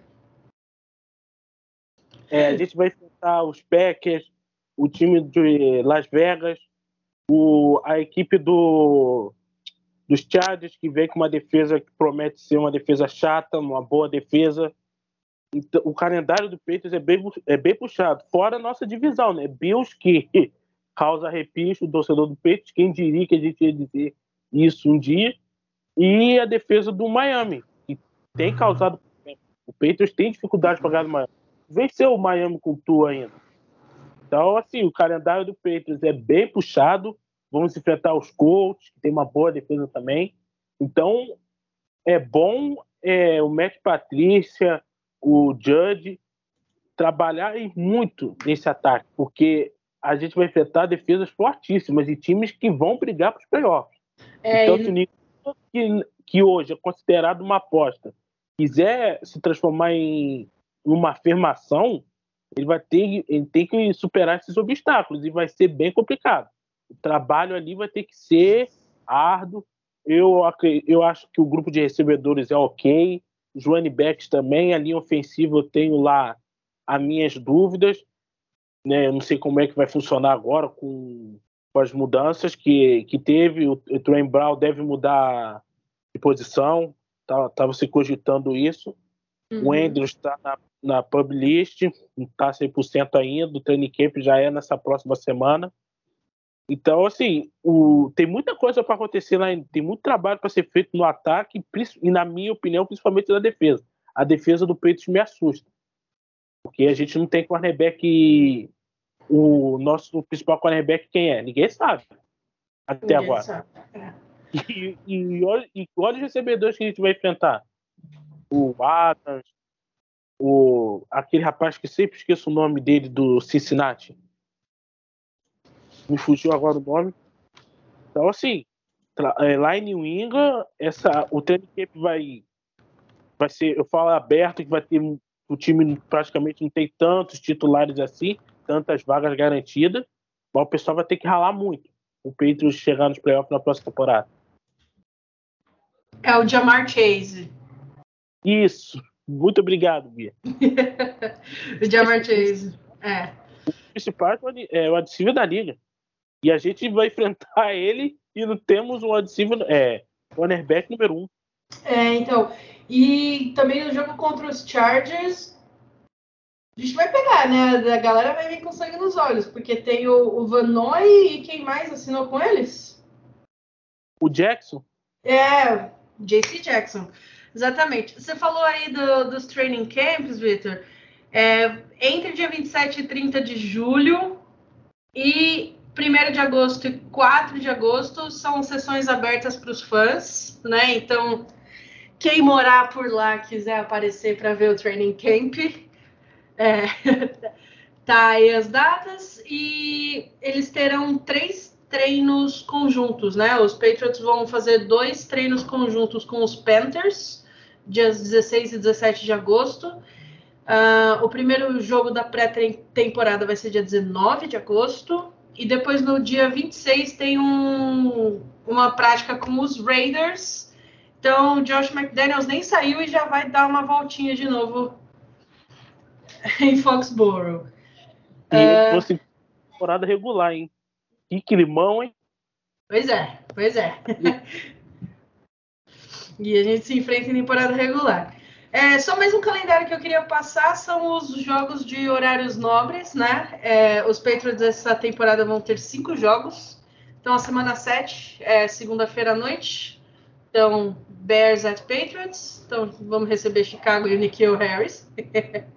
É, a gente vai enfrentar os Packers, o time de Las Vegas, o, a equipe do, dos Chargers, que vem com uma defesa que promete ser uma defesa chata, uma boa defesa. Então, o calendário do Patriots é bem, é bem puxado. Fora a nossa divisão, né? Bills, que [LAUGHS] causa arrepios o torcedor do Patriots. Quem diria que a gente ia dizer isso um dia. E a defesa do Miami, que tem causado o Patriots tem dificuldade para ganhar do Miami. Venceu o Miami com tu ainda. Então, assim, o calendário do Patriots é bem puxado. Vamos enfrentar os Colts, que tem uma boa defesa também. Então, é bom é, o Matt Patrícia, o Judge, trabalharem muito nesse ataque, porque a gente vai enfrentar defesas fortíssimas e times que vão brigar para os playoffs. É, então, se o que, que hoje é considerado uma aposta quiser se transformar em uma afirmação, ele vai ter, ele tem que superar esses obstáculos e vai ser bem complicado. O trabalho ali vai ter que ser árduo. Eu, eu acho que o grupo de recebedores é ok. Running backs também, a linha ofensiva eu tenho lá as minhas dúvidas. Né? Eu não sei como é que vai funcionar agora com, com as mudanças que, que teve. O, o Trent Brown deve mudar de posição estava tá, se cogitando isso. Uhum. O Andrews está na, na pub list, não está 100% ainda, o training camp já é nessa próxima semana. Então, assim, o, tem muita coisa para acontecer lá, tem muito trabalho para ser feito no ataque e, na minha opinião, principalmente na defesa. A defesa do Peitos me assusta, porque a gente não tem cornerback. O nosso principal cornerback quem é? Ninguém sabe até Ninguém agora. Sabe. É. E, e, olha, e olha os recebedores que a gente vai enfrentar. O Adams, o, aquele rapaz que sempre esqueço o nome dele do Cincinnati. Me fugiu agora o nome. Então, assim, é, lá em New England, essa, o training camp vai, vai ser, eu falo aberto, que vai ter o time praticamente não tem tantos titulares assim, tantas vagas garantidas, mas o pessoal vai ter que ralar muito o Patriots chegar nos playoffs na próxima temporada. É o Jamar Chase. Isso. Muito obrigado, Bia. o Jamar Chase. É. O principal é o adesivo da liga. E a gente vai [LAUGHS] enfrentar ele e não temos um adesivo é, cornerback número um. É, então. E também no jogo contra os Chargers, a gente vai pegar, né? A galera vai vir com sangue nos olhos, porque tem o, o Vanoy e quem mais assinou com eles? O Jackson. É, JC Jackson. Exatamente. Você falou aí do, dos training camps, Victor. É, entre dia 27 e 30 de julho e 1 de agosto e 4 de agosto são sessões abertas para os fãs, né? Então, quem morar por lá quiser aparecer para ver o training camp, [LAUGHS] é, [LAUGHS] tá aí as datas e eles terão três treinos conjuntos, né? Os Patriots vão fazer dois treinos conjuntos com os Panthers, dias 16 e 17 de agosto. Uh, o primeiro jogo da pré-temporada vai ser dia 19 de agosto. E depois, no dia 26, tem um, uma prática com os Raiders. Então, Josh McDaniels nem saiu e já vai dar uma voltinha de novo [LAUGHS] em Foxborough. E uh, fosse temporada regular, hein? Que climão, hein? Pois é, pois é. E a gente se enfrenta em temporada regular. É, só mais um calendário que eu queria passar são os jogos de horários nobres, né? É, os Patriots dessa temporada vão ter cinco jogos. Então, a semana 7 é segunda-feira à noite. Então, Bears at Patriots. Então, vamos receber Chicago e o Nikhil Harris. [LAUGHS]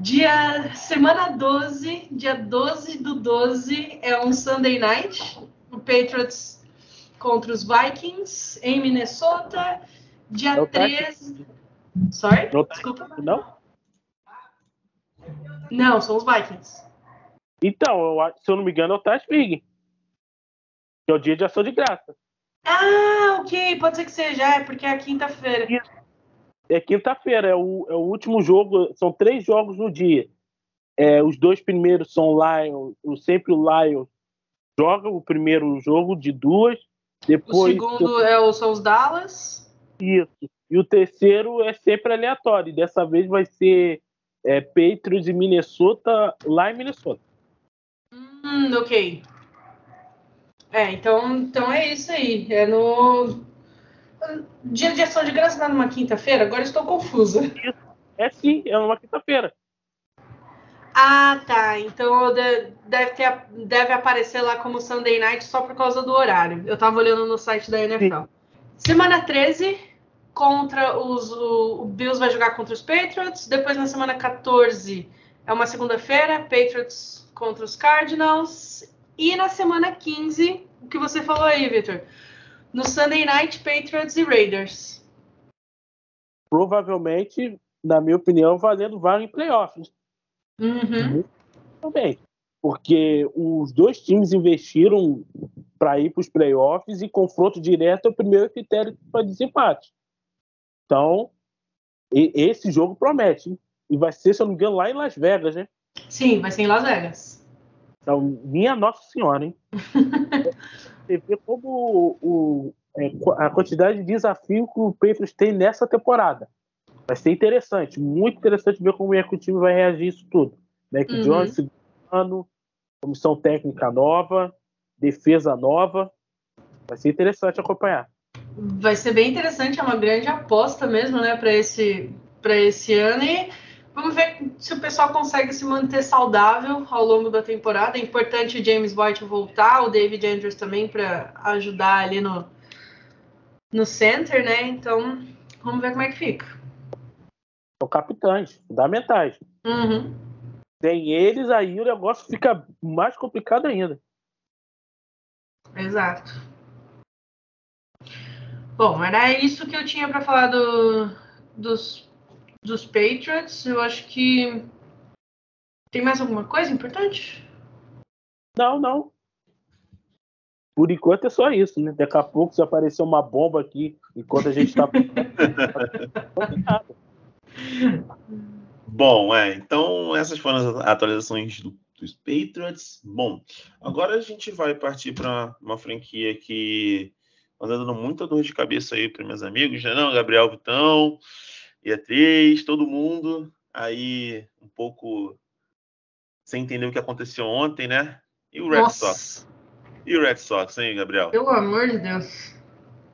Dia, semana 12, dia 12 do 12, é um Sunday night. O Patriots contra os Vikings em Minnesota. Dia não 13. Tá Sorry? Não tá Desculpa. Não? Não, são os Vikings. Então, se eu não me engano, é o Tash Big. Que é o dia de ação de graça. Ah, ok. Pode ser que seja, é porque é quinta-feira é quinta-feira, é o, é o último jogo, são três jogos no dia. É, os dois primeiros são Lions, sempre o Lions joga o primeiro jogo de duas, depois... O segundo é o, são os Dallas. Isso. E o terceiro é sempre aleatório. Dessa vez vai ser é Patriots e Minnesota lá em Minnesota. Hum, ok. É, então, então é isso aí. É no. Dia de ação de graça não é numa quinta-feira? Agora estou confusa. É sim, é numa quinta-feira. Ah, tá. Então deve, ter, deve aparecer lá como Sunday Night só por causa do horário. Eu tava olhando no site da NFL. Sim. Semana 13, contra os. O, o Bills vai jogar contra os Patriots. Depois, na semana 14, é uma segunda-feira, Patriots contra os Cardinals. E na semana 15, o que você falou aí, Victor? No Sunday Night, Patriots e Raiders. Provavelmente, na minha opinião, valendo vaga em playoffs. Uhum. Também. Porque os dois times investiram para ir para os playoffs e confronto direto é o primeiro critério para desempate. Então, esse jogo promete. Hein? E vai ser, se eu não me engano, lá em Las Vegas, né? Sim, vai ser em Las Vegas. Então, minha Nossa Senhora, hein? [LAUGHS] Você vê como o, o, é, a quantidade de desafio que o Patriots tem nessa temporada. Vai ser interessante, muito interessante ver como é que o time vai reagir a isso tudo. Mac uhum. Jones, segundo ano, comissão técnica nova, defesa nova. Vai ser interessante acompanhar. Vai ser bem interessante, é uma grande aposta mesmo, né, para esse, esse ano. E vamos ver se o pessoal consegue se manter saudável ao longo da temporada. É importante o James White voltar, o David Andrews também para ajudar ali no, no center, né? Então, vamos ver como é que fica são capitães, fundamentais. Uhum. Sem eles, aí o negócio fica mais complicado ainda. Exato. Bom, era isso que eu tinha para falar do, dos, dos Patriots. Eu acho que. Tem mais alguma coisa importante? Não, não. Por enquanto é só isso, né? Daqui a pouco se aparecer uma bomba aqui enquanto a gente [LAUGHS] está. Bom, é, então essas foram as atualizações do, dos Patriots. Bom, agora a gente vai partir para uma franquia que anda dando muita dor de cabeça aí para meus amigos, né? Não, Gabriel Vitão, Beatriz, todo mundo aí um pouco sem entender o que aconteceu ontem, né? E o Red Nossa. Sox. E o Red Sox, hein, Gabriel? Pelo amor de Deus.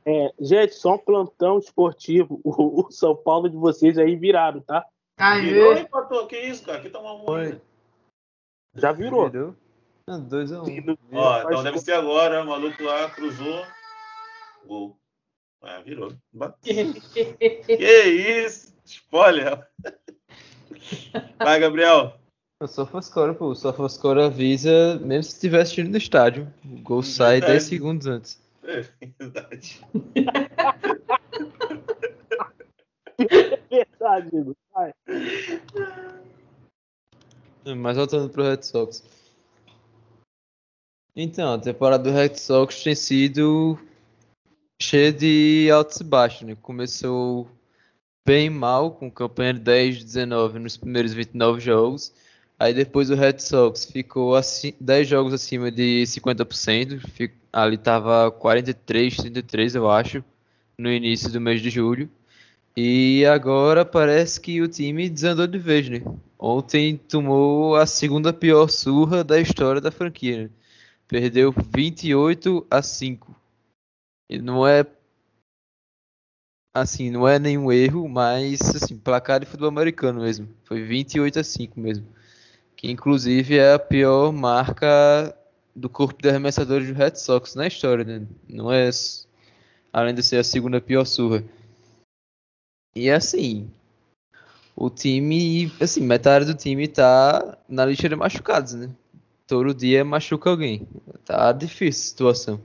É, gente, só um plantão esportivo. [LAUGHS] O, o, São Paulo de vocês aí viraram, tá? Ah, virou, empatou. Que isso, cara? Aqui tá uma mãe. Já virou. virou. Ah, 2 a 1 um. Ó, então deve ser agora. O maluco lá cruzou. Gol. Ah, virou. [LAUGHS] que isso? Spoiler. Vai, Gabriel. O Sofoscora, pô. O Sofoscora avisa, mesmo se estivesse assistindo no estádio. O gol sai 10 segundos antes. É verdade. é verdade, Vai. Mas voltando pro Red Sox. Então, a temporada do Red Sox tem sido cheia de altos e baixos, né? Começou bem mal, com campanha de 10 19 nos primeiros 29 jogos. Aí depois o Red Sox ficou 10 jogos acima de 50%, ali estava 43, 33 eu acho, no início do mês de julho. E agora parece que o time desandou de vez, né? Ontem tomou a segunda pior surra da história da franquia, né? Perdeu 28 a 5. E não é assim, não é nenhum erro, mas assim, placar de futebol americano mesmo. Foi 28 a 5 mesmo que inclusive é a pior marca do corpo de arremessadores do Red Sox na história, né? Não é além de ser a segunda pior surra. E assim, o time, assim, metade do time tá na lista de machucados, né? Todo dia machuca alguém. Tá difícil a situação.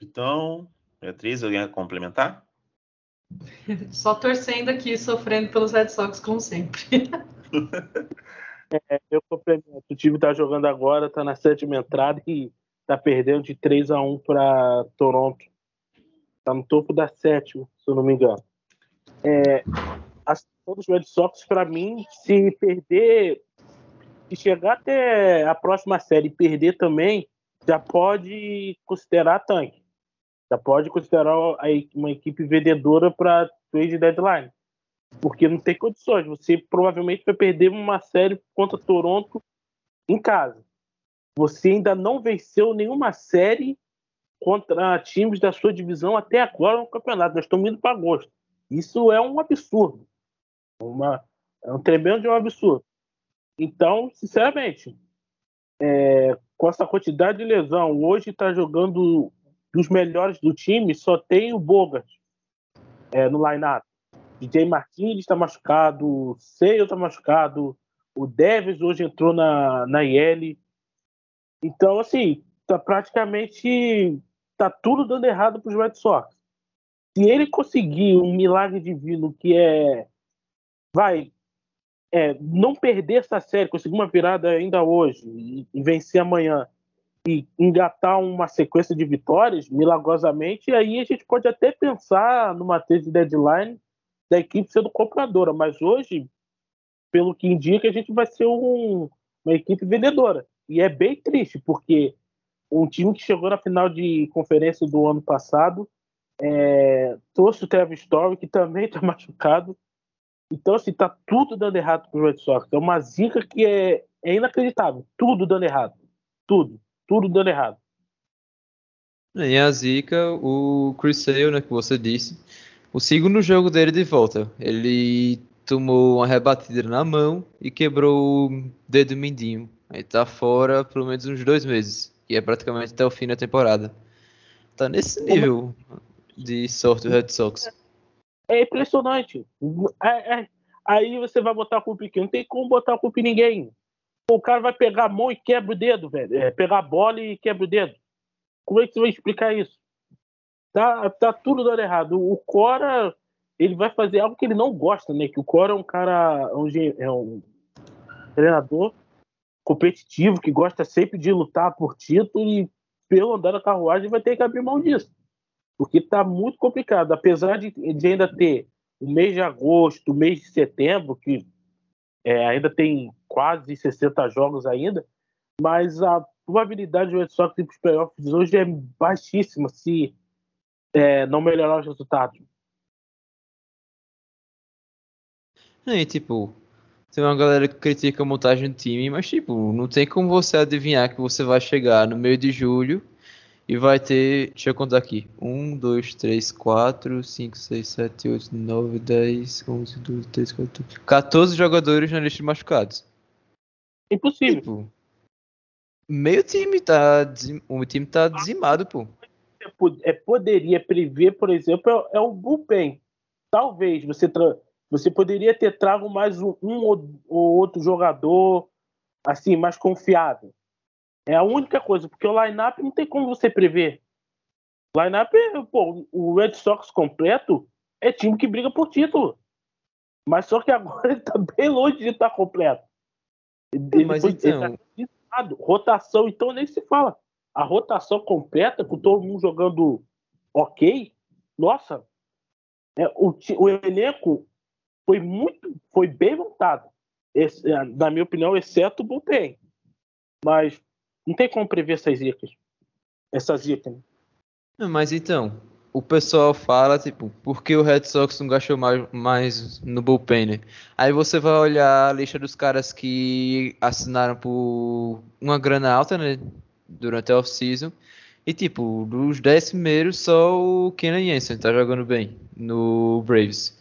Então, Beatriz, alguém a complementar? Só torcendo aqui, sofrendo pelos Red Sox, como sempre. [LAUGHS] É, eu complemento. O time tá jogando agora, tá na sétima entrada e tá perdendo de 3 a 1 para Toronto. Tá no topo da sétima, se eu não me engano. É, a situação dos Red Sox, para mim, se perder, se chegar até a próxima série e perder também, já pode considerar tanque. Já pode considerar uma equipe vendedora para trade deadline. Porque não tem condições. Você provavelmente vai perder uma série contra Toronto em casa. Você ainda não venceu nenhuma série contra times da sua divisão até agora no campeonato. Nós estamos indo para agosto. Isso é um absurdo. Uma, é um tremendo de um absurdo. Então, sinceramente, é, com essa quantidade de lesão, hoje está jogando dos melhores do time, só tem o Bogart é, no line-up. DJ Martins está machucado, o Seio está machucado, o Deves hoje entrou na, na IL. Então, assim, tá praticamente tá tudo dando errado para os Red Sox. Se ele conseguir um milagre divino que é vai é, não perder essa série, conseguir uma virada ainda hoje e, e, vencer amanhã e engatar uma sequência de vitórias milagrosamente, aí a gente pode até pensar numa tese de deadline da equipe sendo compradora, mas hoje, pelo que indica, a gente vai ser um, uma equipe vendedora. E é bem triste, porque um time que chegou na final de conferência do ano passado é, trouxe o Trevor Story, que também está [LAUGHS] machucado, então, assim, tá tudo dando errado pro Red Sox. É uma zica que é, é inacreditável. Tudo dando errado. Tudo. Tudo dando errado. E a zica, o Chris Sale, né, que você disse, o segundo jogo dele de volta, ele tomou uma rebatida na mão e quebrou o dedo mindinho. Aí tá fora pelo menos uns dois meses, que é praticamente até o fim da temporada. Tá nesse nível de sorte o Red Sox. É impressionante. É, é, aí você vai botar a culpa em quem? Não tem como botar a culpa em ninguém. O cara vai pegar a mão e quebra o dedo, velho. É, pegar a bola e quebra o dedo. Como é que você vai explicar isso? Tá, tá tudo dando errado. O Cora, ele vai fazer algo que ele não gosta, né? Que o Cora é um cara, é um, é um treinador competitivo que gosta sempre de lutar por título e pelo andar da carruagem vai ter que abrir mão disso porque está muito complicado. Apesar de, de, ainda ter o mês de agosto, o mês de setembro, que é, ainda tem quase 60 jogos ainda, mas a probabilidade do Red Sox ir para os playoffs hoje é baixíssima se é, não melhorar os resultados. É, tipo, tem uma galera que critica a montagem do time, mas tipo, não tem como você adivinhar que você vai chegar no meio de julho e vai ter, deixa eu contar aqui, 1, 2, 3, 4, 5, 6, 7, 8, 9, 10, 11, 12, 13, 14, 14 jogadores na lista de machucados. Impossível. Tipo, meio time tá, o time tá dizimado, pô. É, poderia prever, por exemplo, é, é o bullpen. Talvez você, você poderia ter trago mais um, um ou, ou outro jogador assim mais confiável é a única coisa, porque o line-up não tem como você prever. Line-up, pô, o Red Sox completo é time que briga por título. Mas só que agora [LAUGHS] ele tá bem longe de estar completo. Ele Mas foi, então... Tá rotação, então nem se fala. A rotação completa, com todo mundo jogando ok, nossa, é, o, o elenco foi muito, foi bem montado. Esse, na minha opinião, exceto o bullpen. Mas não tem como prever essas zicas. Essas zicas. Né? Mas então, o pessoal fala, tipo, por que o Red Sox não gastou mais, mais no bullpen, né? Aí você vai olhar a lista dos caras que assinaram por uma grana alta, né? Durante a off-season. E, tipo, dos 10 primeiros, só o Kenan Jensen tá jogando bem no Braves.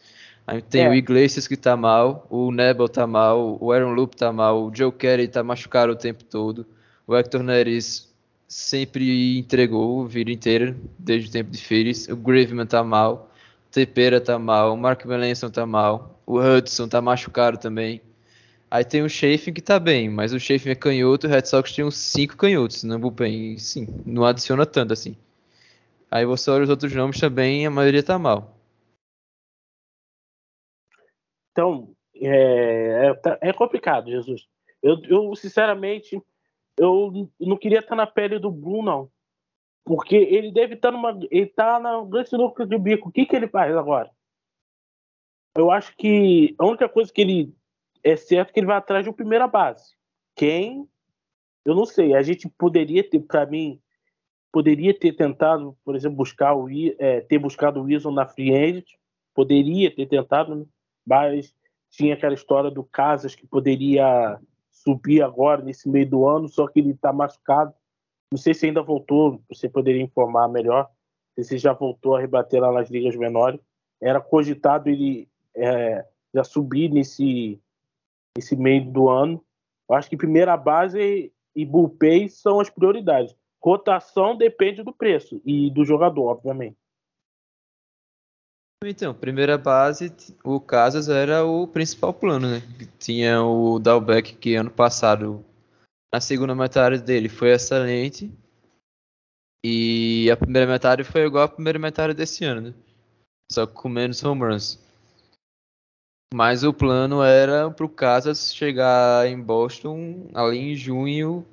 Aí tem é. o Iglesias que tá mal, o Nebel tá mal, o Aaron Loop tá mal, o Joe Kerry tá machucado o tempo todo. O Hector Neres sempre entregou a vida inteira, desde o tempo de Fires. O Graveman tá mal. O Tepera tá mal. O Mark Melanson tá mal. O Hudson tá machucado também. Aí tem o Chafin que tá bem, mas o Chafin é canhoto. O Red Sox tem uns 5 canhotos no bullpen. sim, não adiciona tanto assim. Aí você olha os outros nomes também a maioria tá mal. Então, é, é, é complicado, Jesus. Eu, eu, sinceramente, eu não queria estar na pele do Bruno, não. Porque ele deve estar numa. Ele tá na grande núcleo de bico. O que, que ele faz agora? Eu acho que a única coisa que ele é certo que ele vai atrás de uma primeira base. Quem? Eu não sei. A gente poderia ter, para mim, poderia ter tentado, por exemplo, buscar o é, ter buscado o Wilson na free agent. Poderia ter tentado, né? mas tinha aquela história do Casas que poderia subir agora nesse meio do ano, só que ele está machucado. Não sei se ainda voltou, você poderia informar melhor. Se já voltou a rebater lá nas ligas menores. Era cogitado ele é, já subir nesse, nesse meio do ano. Eu acho que primeira base e bullpen são as prioridades. Rotação depende do preço e do jogador, obviamente. Então, primeira base, o Casas era o principal plano, né? Tinha o Dalbeck que ano passado, na segunda metade dele, foi excelente. E a primeira metade foi igual à primeira metade desse ano, né? Só com menos home runs. Mas o plano era para o Casas chegar em Boston ali em junho,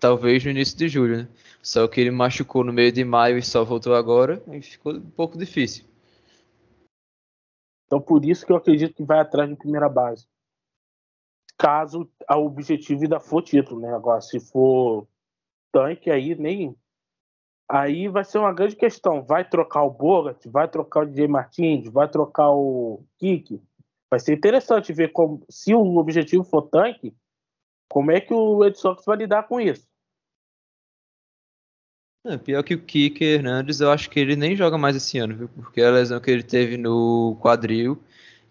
talvez no início de julho, né? Só que ele machucou no meio de maio e só voltou agora, e ficou um pouco difícil. Então por isso que eu acredito que vai atrás de primeira base. Caso o objetivo ainda for título, né? Agora, se for tanque, aí nem. Aí vai ser uma grande questão. Vai trocar o Bogart, vai trocar o DJ Martins, vai trocar o Kik, Vai ser interessante ver como, se o objetivo for tanque, como é que o Red Sox vai lidar com isso. É, pior que o Kike Hernandes, eu acho que ele nem joga mais esse ano, viu? Porque a lesão que ele teve no quadril,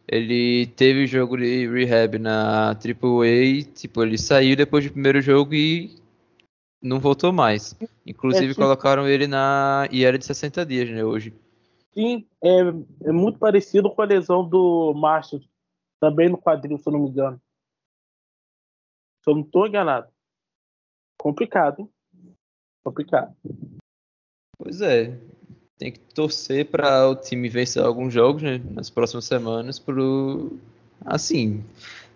ele teve jogo de rehab na AAA, tipo, ele saiu depois do primeiro jogo e não voltou mais. Inclusive é, colocaram ele na IL de 60 dias, né, hoje. Sim, é, é muito parecido com a lesão do Márcio, também no quadril, se eu não me engano. Se eu não estou enganado. Complicado, hein? Complicado. Pois é. Tem que torcer para o time vencer alguns jogos né, nas próximas semanas para assim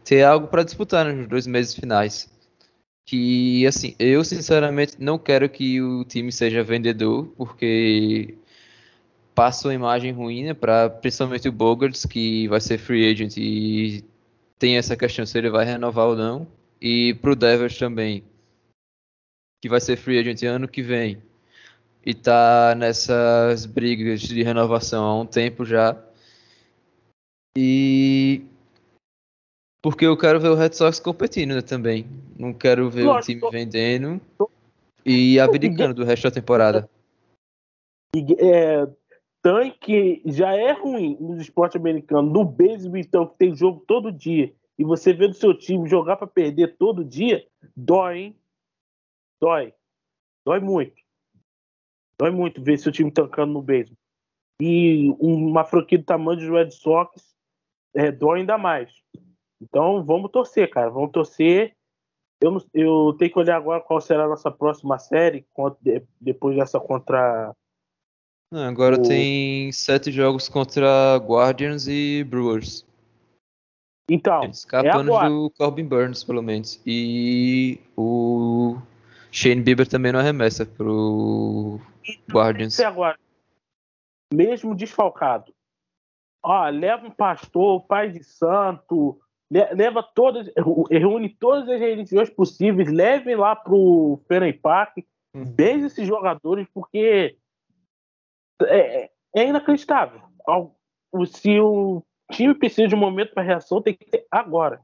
ter algo para disputar nos dois meses finais. Que assim, eu sinceramente não quero que o time seja vendedor, porque passa uma imagem ruim, né, para principalmente o Bogarts, que vai ser free agent e tem essa questão se ele vai renovar ou não, e para o Devers também, que vai ser free agent ano que vem e tá nessas brigas de renovação há um tempo já. E porque eu quero ver o Red Sox competindo né, também. Não quero ver Lógico. o time vendendo e abdicando do resto da temporada. É, tanque já é ruim no esporte americano. No beisebol, então, que tem jogo todo dia, e você vê do seu time jogar para perder todo dia, dói, hein? Dói. Dói muito. Dói muito ver seu time tancando no beisebol. E uma franquia do tamanho do Red Sox é, dói ainda mais. Então vamos torcer, cara. Vamos torcer. Eu, eu tenho que olhar agora qual será a nossa próxima série depois dessa contra agora o... tem sete jogos contra Guardians e Brewers. Então, escapando é do Corbin Burns, pelo menos. E o Shane Bieber também não arremessa pro então, Guardians. É agora, mesmo desfalcado, ó, leva um pastor, pai de santo, leva todas, reúne todas as religiões possíveis, leve lá pro Fenway Park, hum. beije esses jogadores, porque é, é inacreditável. Se o time precisa de um momento para reação, tem que ter agora.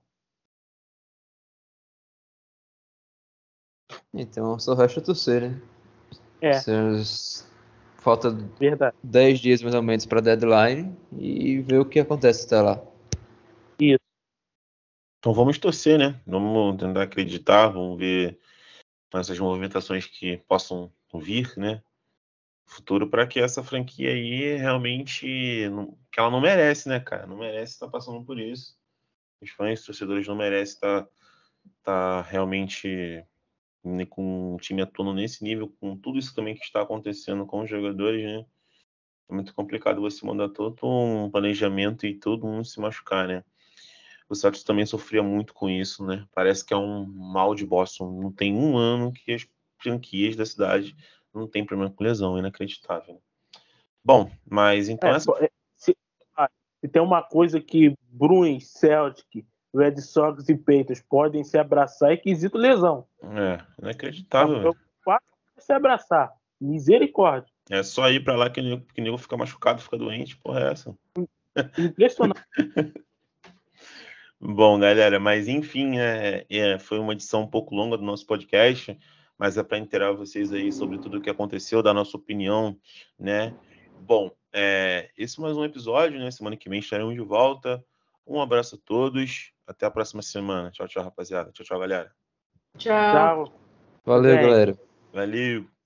Então só resta torcer, né? É. Falta Verdade. 10 dias mais ou menos para deadline e ver o que acontece até lá. Isso. Então vamos torcer, né? Vamos tentar acreditar, vamos ver essas movimentações que possam vir, né? Futuro para que essa franquia aí realmente não, que ela não merece, né, cara? Não merece estar passando por isso. Os fãs, os torcedores não merecem estar, estar realmente com um time atuando nesse nível, com tudo isso também que está acontecendo com os jogadores, né? É muito complicado você mandar todo um planejamento e todo mundo se machucar, né? O Celtics também sofria muito com isso, né? Parece que é um mal de Boston. Não tem um ano que as franquias da cidade não tem problema com lesão, é inacreditável. Né? Bom, mas então. É, essa... É, se, ah, se, tem uma coisa que Bruins, Celtic, Red Sox e Peitos podem se abraçar é quesito lesão. É, inacreditável. Quatro se abraçar. Misericórdia. É só ir para lá que o nego fica machucado, fica doente, porra, é essa. Impressionante. [LAUGHS] Bom, galera, mas enfim, né, é, foi uma edição um pouco longa do nosso podcast, mas é para inteirar vocês aí sobre tudo o que aconteceu, dar nossa opinião, né? Bom, é, esse é mais um episódio, né? Semana que vem estaremos de volta. Um abraço a todos. Até a próxima semana. Tchau, tchau, rapaziada. Tchau, tchau, galera. Tchau. Tchau. Valeu, Bem. galera. Valeu.